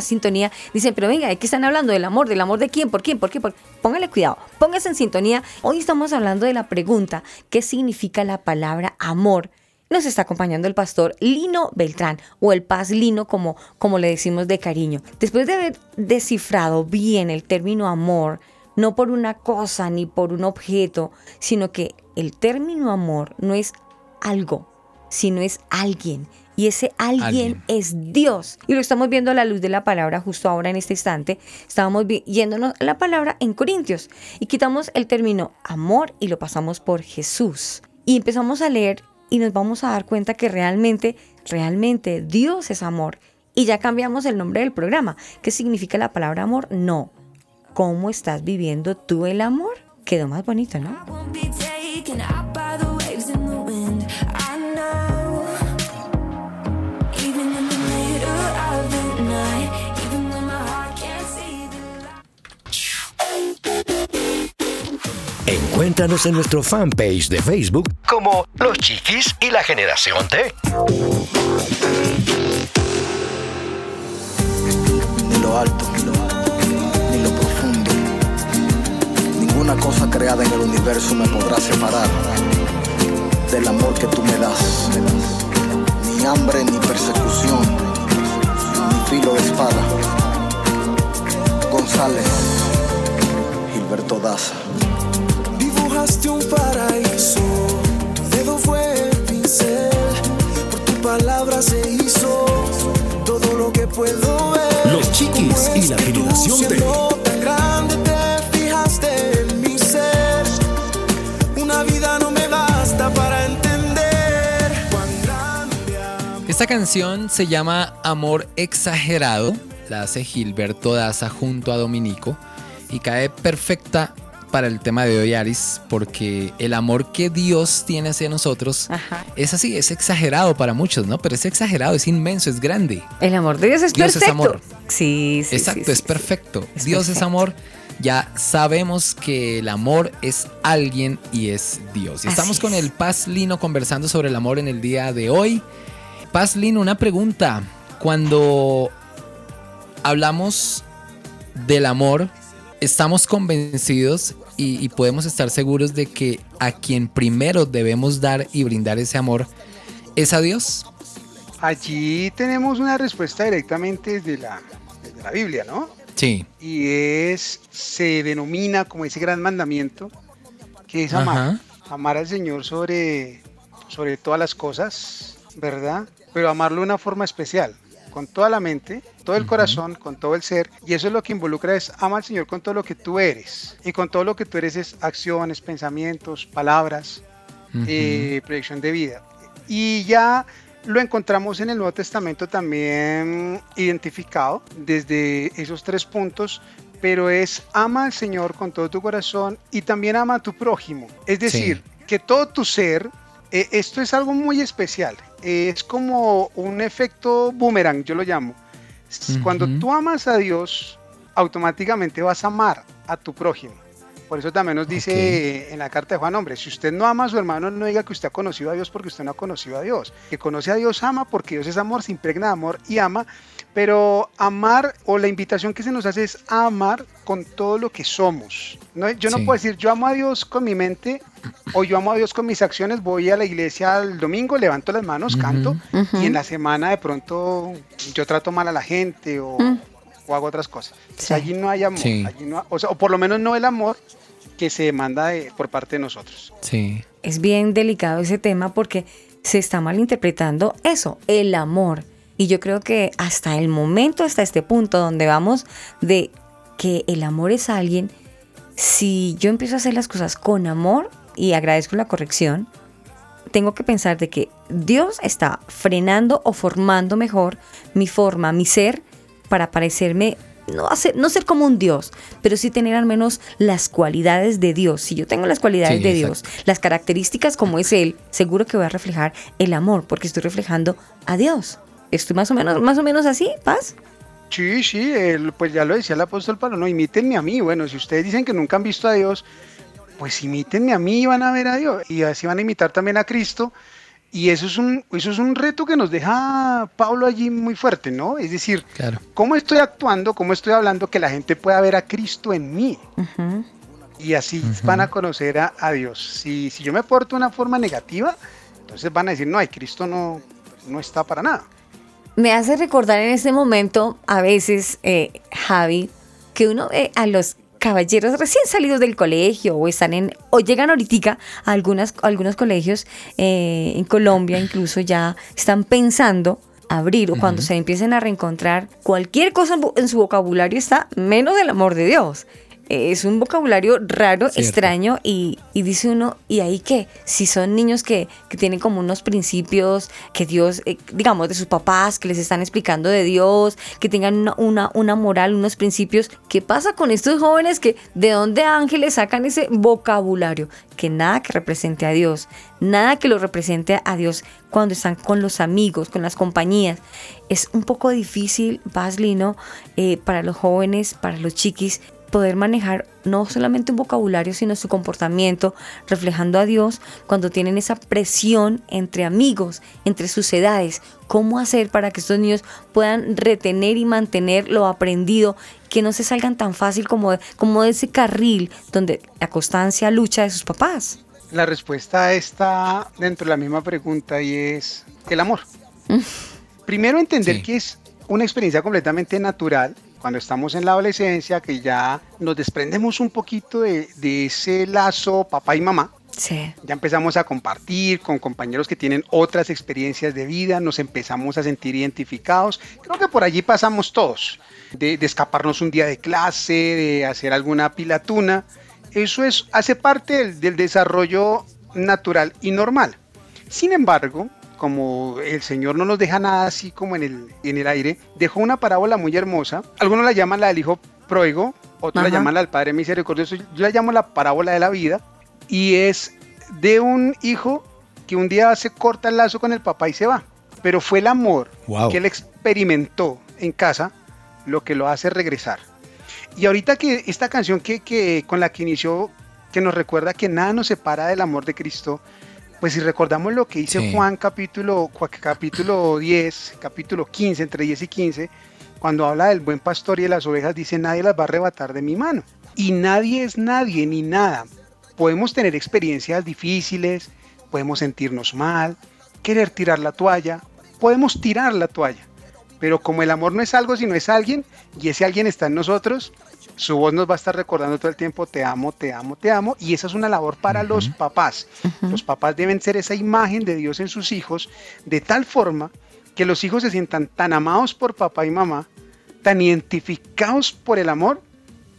sintonía, dicen, pero venga, ¿de qué están hablando? ¿Del amor? ¿Del amor de quién? ¿Por quién? ¿Por qué? ¿Por? Póngale cuidado, póngase en sintonía. Hoy estamos hablando de la pregunta, ¿qué significa la palabra amor? Nos está acompañando el pastor Lino Beltrán, o el Paz Lino, como, como le decimos de cariño. Después de haber descifrado bien el término amor, no por una cosa ni por un objeto, sino que el término amor no es algo, sino es alguien. Y ese alguien, Alguien. es Dios. Y lo estamos viendo a la luz de la palabra justo ahora en este instante. Estábamos yéndonos a la palabra en Corintios y quitamos el término amor y lo pasamos por Jesús. Y empezamos a leer y nos vamos a dar cuenta que realmente, realmente Dios es amor. Y ya cambiamos el nombre del programa. ¿Qué significa la palabra amor? No. ¿Cómo estás viviendo tú el amor? Quedó más bonito, ¿no? Encuéntranos en nuestro fanpage de Facebook Como los chiquis y la generación T. ni lo alto, ni lo profundo. Ninguna cosa creada en el universo me podrá separar del amor que tú me das. Ni hambre, ni persecución, ni filo de espada. González, Gilberto Daza. Dibujaste un paraíso, tu dedo fue el pincel, por tu palabra se hizo todo lo que puedo ver. Los Chiquis ¿Cómo y la generación tan grande te fijaste en mi ser. Una vida no me basta para entender cuán grande amor. Esta canción se llama Amor Exagerado, la hace Gilberto Daza junto a Dominico y cae perfecta para el tema de hoy, Aris, porque el amor que Dios tiene hacia nosotros Ajá. es así, es exagerado para muchos, ¿no? Pero es exagerado, es inmenso, es grande. El amor de Dios es Dios es perfecto. amor. Sí, sí. Exacto, sí, es sí, perfecto. Es Dios es amor. Ya sabemos que el amor es alguien y es Dios. Y estamos con es. el Paz Lino conversando sobre el amor en el día de hoy. Paz Lino, una pregunta. Cuando hablamos del amor, estamos convencidos y, y podemos estar seguros de que a quien primero debemos dar y brindar ese amor es a Dios. Allí tenemos una respuesta directamente desde la, desde la Biblia, ¿no? Sí. y es, se denomina como ese gran mandamiento, que es amar, Ajá. amar al Señor sobre, sobre todas las cosas, ¿verdad? Pero amarlo de una forma especial, con toda la mente, todo el corazón, con todo el ser, y eso es lo que involucra es ama al Señor con todo lo que tú eres, y con todo lo que tú eres es acciones, pensamientos, palabras, Ujú. eh, proyección de vida. Y ya lo encontramos en el Nuevo Testamento también identificado desde esos tres puntos, pero es ama al Señor con todo tu corazón y también ama a tu prójimo. Es decir, que todo tu ser, eh, esto es algo muy especial, es como un efecto boomerang, yo lo llamo. Cuando tú amas a Dios, automáticamente vas a amar a tu prójimo. Por eso también nos dice en la carta de Juan, hombre, si usted no ama a su hermano, no diga que usted ha conocido a Dios porque usted no ha conocido a Dios. Que conoce a Dios ama porque Dios es amor, se impregna de amor y ama. Pero amar o la invitación que se nos hace es amar con todo lo que somos. No, yo no puedo decir yo amo a Dios con mi mente o yo amo a Dios con mis acciones, voy a la iglesia el domingo, levanto las manos, canto y en la semana de pronto yo trato mal a la gente o, mm. hago otras cosas. allí no hay amor, o, o por lo menos no el amor que se demanda por parte de nosotros. Sí. Es bien delicado ese tema porque se está malinterpretando eso, el amor. Y yo creo que hasta el momento, hasta este punto donde vamos de que el amor es alguien, si yo empiezo a hacer las cosas con amor y agradezco la corrección, tengo que pensar de que Dios está frenando o formando mejor mi forma, mi ser, para parecerme no, hacer, no ser como un Dios, pero sí tener al menos las cualidades de Dios. Si yo tengo las cualidades de Dios, las características como es Él, seguro que voy a reflejar el amor, porque estoy reflejando a Dios. Estoy más o menos, más o menos así, paz. Sí, sí, pues ya lo decía el apóstol Pablo, no, imítenme a mí. Bueno, si ustedes dicen que nunca han visto a Dios, pues imítenme a mí y van a ver a Dios. Y así van a imitar también a Cristo. Y eso es, un, eso es un reto que nos deja Pablo allí muy fuerte, ¿no? Es decir, ¿cómo estoy actuando, cómo estoy hablando que la gente pueda ver a Cristo en mí? Y así van a conocer a, Dios. Si, si yo me porto de una forma negativa, entonces van a decir, no, ay, Cristo no, no está para nada. Me hace recordar en este momento, a veces, eh, Javi, que uno ve a los caballeros recién salidos del colegio o están en o llegan ahorita a algunas, algunos colegios eh, en Colombia incluso ya están pensando abrir o cuando se empiecen a reencontrar cualquier cosa en su vocabulario está menos del amor de Dios es un vocabulario raro, extraño y, dice uno, ¿y ahí qué? Si son niños que, tienen como unos principios que Dios, eh, digamos, de sus papás, que les están explicando de Dios, que tengan una, una, moral, unos principios, ¿qué pasa con estos jóvenes que de dónde ángeles sacan ese vocabulario? Que nada que represente a Dios, nada que lo represente a Dios cuando están con los amigos, con las compañías. Es un poco difícil, Baslino, eh, para los jóvenes, para los chiquis, poder manejar no solamente un vocabulario, sino su comportamiento, reflejando a Dios cuando tienen esa presión entre amigos, entre sus edades. ¿Cómo hacer para que estos niños puedan retener y mantener lo aprendido, que no se salgan tan fácil como de, como de ese carril donde la constancia lucha de sus papás? La respuesta está dentro de la misma pregunta y es el amor. Mm. Primero entender que es una experiencia completamente natural cuando estamos en la adolescencia, que ya nos desprendemos un poquito de, ese lazo papá y mamá. Sí. Ya empezamos a compartir con compañeros que tienen otras experiencias de vida, nos empezamos a sentir identificados. Creo que por allí pasamos todos, de, escaparnos un día de clase, de hacer alguna pilatuna. Eso es, hace parte del desarrollo natural y normal. Sin embargo, como el Señor no nos deja nada así como en el, en el aire, dejó una parábola muy hermosa. Algunos la llaman la del hijo pródigo, otros la llaman la del padre misericordioso. Yo la llamo la parábola de la vida y es de un hijo que un día se corta el lazo con el papá y se va. Pero fue el amor que él experimentó en casa lo que lo hace regresar. Y ahorita que esta canción que, que, con la que inició, que nos recuerda que nada nos separa del amor de Cristo, pues si recordamos lo que dice Juan capítulo, capítulo 10, capítulo 15, entre 10 y 15, cuando habla del buen pastor y de las ovejas, dice, nadie las va a arrebatar de mi mano. Y nadie es nadie ni nada. Podemos tener experiencias difíciles, podemos sentirnos mal, querer tirar la toalla, podemos tirar la toalla. Pero como el amor no es algo, sino es alguien, y ese alguien está en nosotros, su voz nos va a estar recordando todo el tiempo, te amo, te amo, te amo. Y esa es una labor para los papás. Los papás deben ser esa imagen de Dios en sus hijos, de tal forma que los hijos se sientan tan amados por papá y mamá, tan identificados por el amor,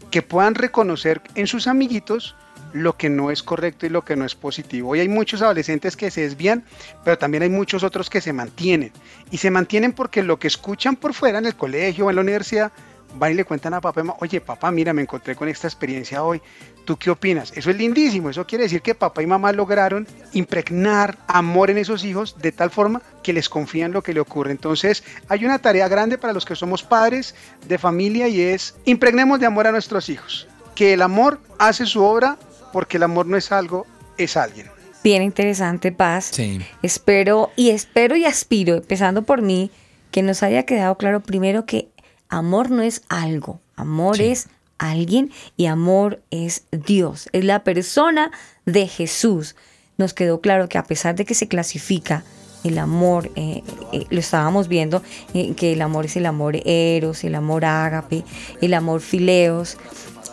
que puedan reconocer en sus amiguitos lo que no es correcto y lo que no es positivo. Hoy hay muchos adolescentes que se desvían, pero también hay muchos otros que se mantienen. Y se mantienen porque lo que escuchan por fuera en el colegio o en la universidad van y le cuentan a papá, y mamá, oye papá, mira, me encontré con esta experiencia hoy, ¿tú qué opinas? Eso es lindísimo, eso quiere decir que papá y mamá lograron impregnar amor en esos hijos de tal forma que les confían lo que le ocurre. Entonces hay una tarea grande para los que somos padres de familia y es impregnemos de amor a nuestros hijos, que el amor hace su obra porque el amor no es algo, es alguien. Bien interesante, Paz. Sí. Espero y espero y aspiro, empezando por mí, que nos haya quedado claro primero que amor no es algo, amor Sí. es alguien y amor es Dios, es la persona de Jesús. Nos quedó claro que a pesar de que se clasifica el amor, eh, eh, lo estábamos viendo, eh, que el amor es el amor eros, el amor ágape, el amor fileos,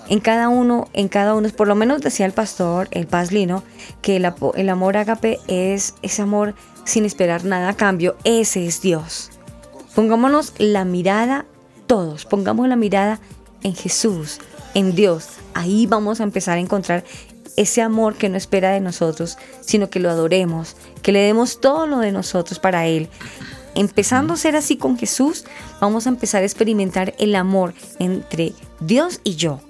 en cada uno, en cada uno, por lo menos decía el pastor, el Pazlino, que el, el amor ágape es ese amor sin esperar nada a cambio, ese es Dios. Pongámonos la mirada, todos, pongamos la mirada en Jesús, en Dios. Ahí vamos a empezar a encontrar ese amor que no espera de nosotros, sino que lo adoremos, que le demos todo lo de nosotros para Él. Empezando a ser así con Jesús, vamos a empezar a experimentar el amor entre Dios y yo.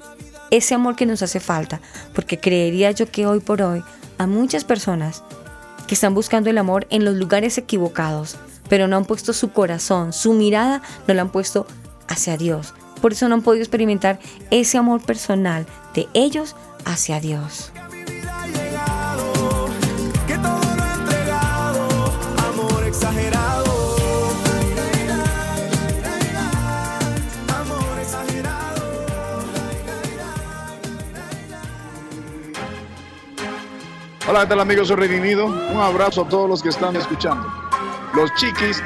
Ese amor que nos hace falta, porque creería yo que hoy por hoy a muchas personas que están buscando el amor en los lugares equivocados, pero no han puesto su corazón, su mirada, no la han puesto hacia Dios. Por eso no han podido experimentar ese amor personal de ellos hacia Dios. Hola, ¿qué tal amigos? Soy Redimido. Un abrazo a todos los que están escuchando. Los chiquis.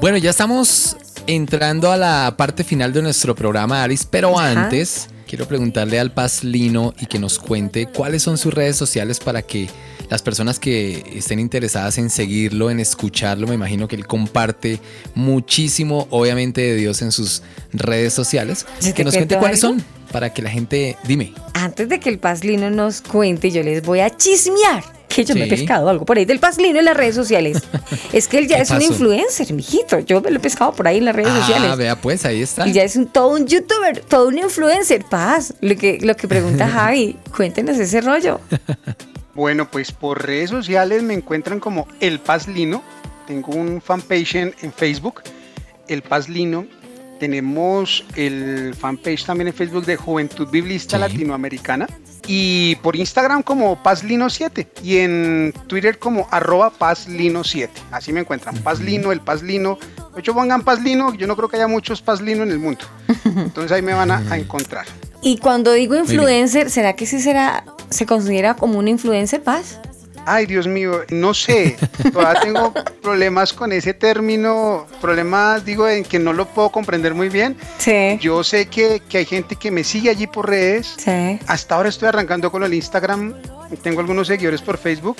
Bueno, ya estamos entrando a la parte final de nuestro programa, Aris, pero Ajá. antes quiero preguntarle al Paz Lino y que nos cuente cuáles son sus redes sociales para que las personas que estén interesadas en seguirlo, en escucharlo, me imagino que él comparte muchísimo, obviamente, de Dios en sus redes sociales. ¿Se Que nos cuente cuáles algo? son para que la gente, dime. Antes de que el Pazlino nos cuente, yo les voy a chismear que yo me he pescado algo por ahí del Pazlino en las redes sociales. es que él ya ¿Qué es un influencer, mijito. Yo me lo he pescado por ahí en las redes Ah, sociales. vea pues, ahí está. Y ya es un, todo un youtuber, todo un influencer, paz. Lo que, lo que pregunta Javi, cuéntenos ese rollo. Bueno, pues por redes sociales me encuentran como El Paz Lino. Tengo un fanpage en, en Facebook, El Paz Lino. Tenemos el fanpage también en Facebook de Juventud Biblista Sí. Latinoamericana. Y por Instagram como Pazlino7 y en Twitter como arroba Pazlino7. Así me encuentran. Pazlino, el Pazlino. De hecho, pongan Pazlino, yo no creo que haya muchos Pazlino en el mundo. Entonces ahí me van a, a encontrar. Y cuando digo influencer, ¿será que sí será, se considera como un influencer, paz? Ay, Dios mío, no sé. Todavía tengo problemas con ese término, problemas, digo, en que no lo puedo comprender muy bien. Sí. Yo sé que, que hay gente que me sigue allí por redes. Sí. Hasta ahora estoy arrancando con el Instagram, tengo algunos seguidores por Facebook.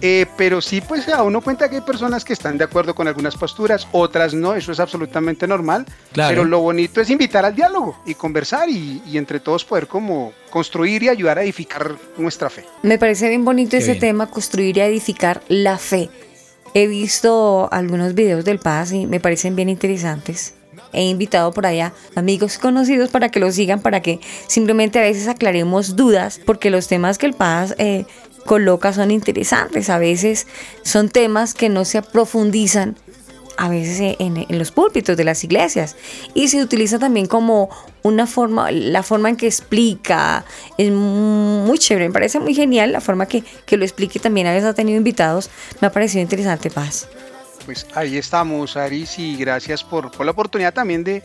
Eh, pero sí, pues a uno cuenta que hay personas que están de acuerdo con algunas posturas, otras no, eso es absolutamente normal. Claro. Pero lo bonito es invitar al diálogo y conversar y, y entre todos poder como construir y ayudar a edificar nuestra fe. Me parece bien bonito Qué ese bien. tema, construir y edificar la fe. He visto algunos videos del Paz y me parecen bien interesantes. He invitado por allá amigos conocidos para que lo sigan, para que simplemente a veces aclaremos dudas, porque los temas que el Paz eh, coloca son interesantes. A veces son temas que no se profundizan a veces en, en los púlpitos de las iglesias y se utiliza también como una forma, la forma en que explica es muy chévere, me parece muy genial la forma que, que lo explique también a veces ha tenido invitados, me ha parecido interesante Paz. Pues ahí estamos, Aris, y gracias por, por la oportunidad también de,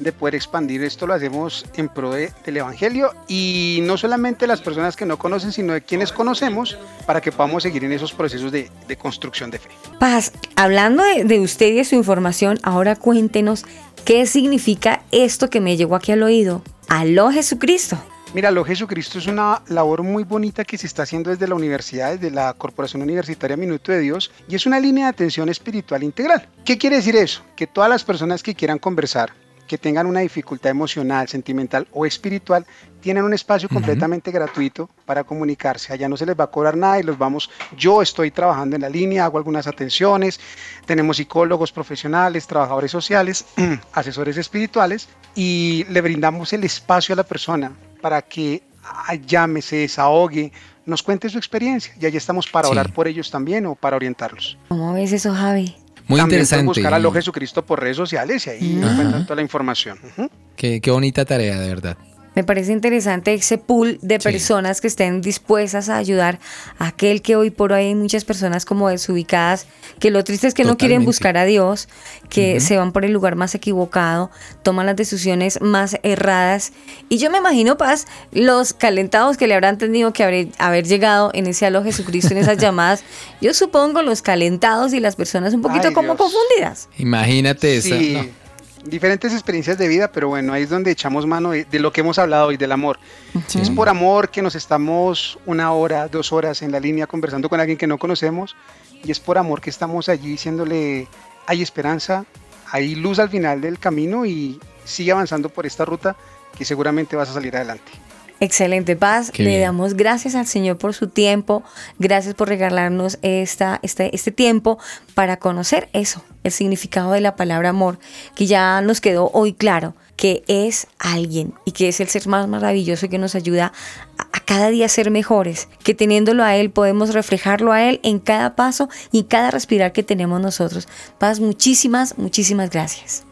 de poder expandir esto. Lo hacemos en pro de- del Evangelio y no solamente las personas que no conocen, sino de quienes conocemos, para que podamos seguir en esos procesos de, de construcción de fe. Paz, hablando de, de usted y de su información, ahora cuéntenos qué significa esto que me llegó aquí al oído. Aló Jesucristo. Mira, lo Jesucristo es una labor muy bonita que se está haciendo desde la universidad, desde la Corporación Universitaria Minuto de Dios, y es una línea de atención espiritual integral. ¿Qué quiere decir eso? Que todas las personas que quieran conversar, que tengan una dificultad emocional, sentimental o espiritual, tienen un espacio completamente gratuito para comunicarse. Allá no se les va a cobrar nada y los vamos, yo estoy trabajando en la línea, hago algunas atenciones, tenemos psicólogos profesionales, trabajadores sociales, asesores espirituales y le brindamos el espacio a la persona para que ah, llame, se desahogue, nos cuente su experiencia. Y allí estamos para Sí. orar por ellos también o para orientarlos. ¿Cómo ves eso, Javi? Muy también interesante. buscar a Lo Jesucristo por redes sociales y ahí encuentran toda la información. Ujú. Qué, qué bonita tarea, de verdad. Me parece interesante ese pool de Sí. personas que estén dispuestas a ayudar a aquel que hoy por hoy hay muchas personas como desubicadas, que lo triste es que no quieren buscar a Dios, que se van por el lugar más equivocado, toman las decisiones más erradas. Y yo me imagino, Paz, los calentados que le habrán tenido que haber, haber llegado en ese aló Jesucristo, en esas llamadas. Yo supongo los calentados y las personas un poquito Ay, como Dios. confundidas. Imagínate esa. Sí, no. Diferentes experiencias de vida, pero bueno, ahí es donde echamos mano de, de lo que hemos hablado hoy, del amor. Sí. Es por amor que nos estamos una hora, dos horas en la línea conversando con alguien que no conocemos y es por amor que estamos allí diciéndole, hay esperanza, hay luz al final del camino y sigue avanzando por esta ruta que seguramente vas a salir adelante. Excelente, Paz. Qué Le bien. damos gracias al Señor por su tiempo. Gracias por regalarnos esta, este, este tiempo para conocer eso, el significado de la palabra amor, que ya nos quedó hoy claro, que es alguien y que es el ser más maravilloso que nos ayuda a, a cada día a ser mejores, que teniéndolo a Él podemos reflejarlo a Él en cada paso y en cada respirar que tenemos nosotros. Paz, muchísimas, muchísimas gracias.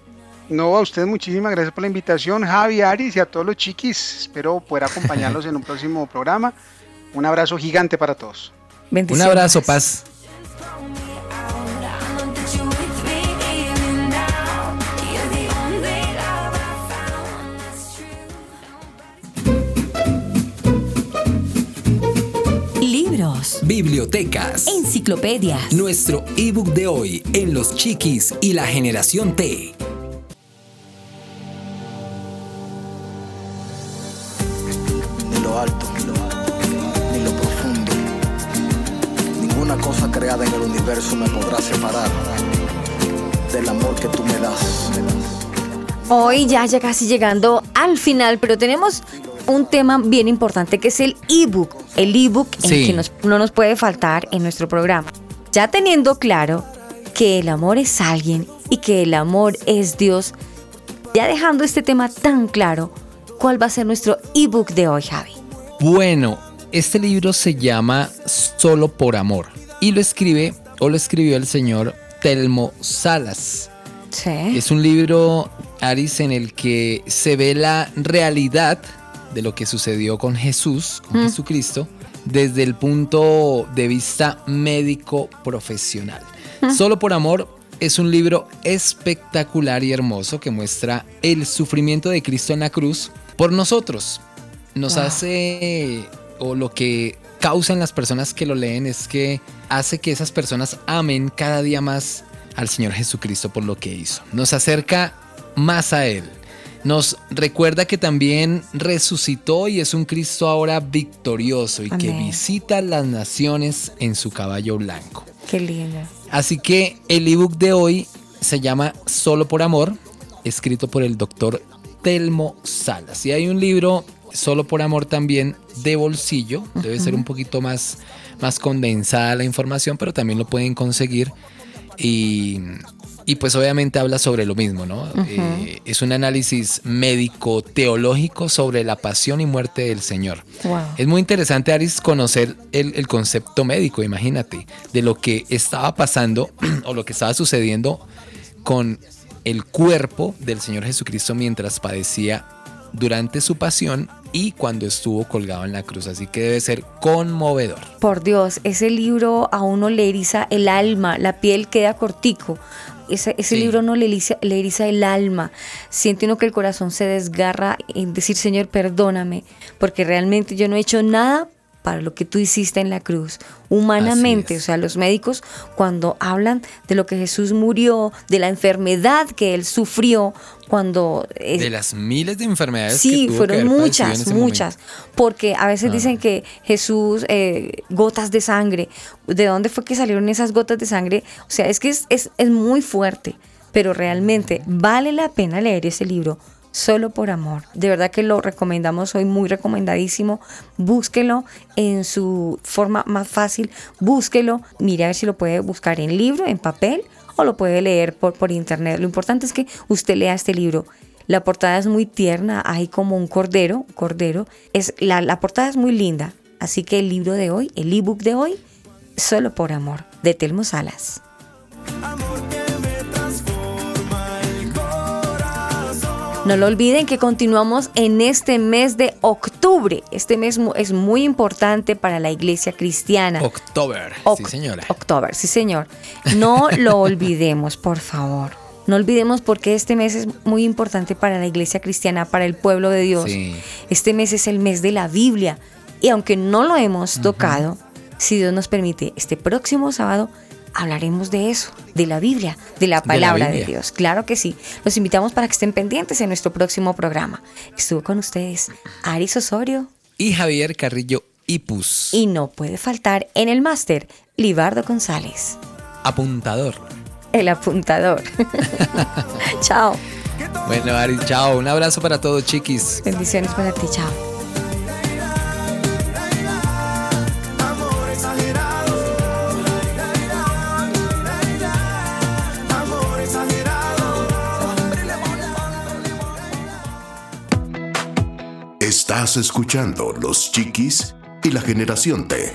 No, a ustedes muchísimas gracias por la invitación, Javi, Aris y a todos los chiquis. Espero poder acompañarlos en un próximo programa. Un abrazo gigante para todos. Un abrazo, paz. Libros, Bibliotecas. enciclopedias, Nuestro ebook de hoy en Los Chiquis y la Generación T. lo alto, ni lo profundo. Ninguna cosa creada en el universo me podrá separar del amor que tú me das. Hoy ya, ya casi llegando al final, pero tenemos un tema bien importante que es el ebook. El ebook en Sí. que nos- no nos puede faltar en nuestro programa. Ya teniendo claro que el amor es alguien y que el amor es Dios, ya dejando este tema tan claro, ¿cuál va a ser nuestro ebook de hoy, Javi? Bueno, este libro se llama Solo por Amor y lo escribe o lo escribió el señor Telmo Salas. Sí. Es un libro, Aris, en el que se ve la realidad de lo que sucedió con Jesús, con Jesucristo, desde el punto de vista médico profesional. Solo por amor es un libro espectacular y hermoso que muestra el sufrimiento de Cristo en la cruz por nosotros. Nos Wow. hace, o lo que causa en las personas que lo leen es que hace que esas personas amen cada día más al Señor Jesucristo por lo que hizo. Nos acerca más a Él. Nos recuerda que también resucitó y es un Cristo ahora victorioso y que visita las naciones en su caballo blanco. Qué lindo. Así que el ebook de hoy se llama Solo por Amor, escrito por el doctor Telmo Salas. Y hay un libro, Solo por Amor también, de bolsillo. Debe ser un poquito más, más condensada la información, pero también lo pueden conseguir. Y, y pues obviamente habla sobre lo mismo, ¿no? Eh, es un análisis médico teológico sobre la pasión y muerte del Señor. Wow. Es muy interesante, Aris, conocer el, el concepto médico, imagínate, de lo que estaba pasando o lo que estaba sucediendo con el cuerpo del Señor Jesucristo mientras padecía durante su pasión y cuando estuvo colgado en la cruz. Así que debe ser conmovedor. Por Dios, ese libro a uno le eriza el alma, la piel queda cortico. Ese, ese Sí. libro no le eriza, le eriza el alma. Siente uno que el corazón se desgarra en decir, Señor, perdóname, porque realmente yo no he hecho nada para lo que tú hiciste en la cruz. Humanamente, o sea, los médicos cuando hablan de lo que Jesús murió, de la enfermedad que él sufrió, cuando... de las miles de enfermedades. Sí, que tuvo fueron que haber muchas, padecido en ese muchas. momento. Porque a veces Ah. dicen que Jesús, eh, gotas de sangre, ¿de dónde fue que salieron esas gotas de sangre? O sea, es que es, es, es muy fuerte, pero realmente vale la pena leer ese libro solo por amor. De verdad que lo recomendamos hoy, muy recomendadísimo. Búsquelo en su forma más fácil, búsquelo, mire a ver si lo puede buscar en libro, en papel o lo puede leer por, por internet. Lo importante es que usted lea este libro. La portada es muy tierna, hay como un cordero, cordero. Es, la, la portada es muy linda, así que el libro de hoy, el ebook de hoy, solo por amor, de Telmo Salas. No lo olviden que continuamos en este mes de octubre. Este mes es muy importante para la iglesia cristiana. October, sí señora. October, sí señor. No lo olvidemos, por favor. No olvidemos porque este mes es muy importante para la iglesia cristiana, para el pueblo de Dios. Sí. Este mes es el mes de la Biblia. Y aunque no lo hemos tocado, si Dios nos permite, este próximo sábado hablaremos de eso, de la Biblia, de la la palabra de. Dios. Claro que sí. Los invitamos para que estén pendientes en nuestro próximo programa. Estuvo con ustedes Aris Osorio Y Javier Carrillo Ipus, y no puede faltar en el máster Libardo González, apuntador. el apuntador. chao. Bueno, Ari, chao. Un abrazo para todos, chiquis. Bendiciones para ti, chao. Estás escuchando Los Chiquis y la Generación T.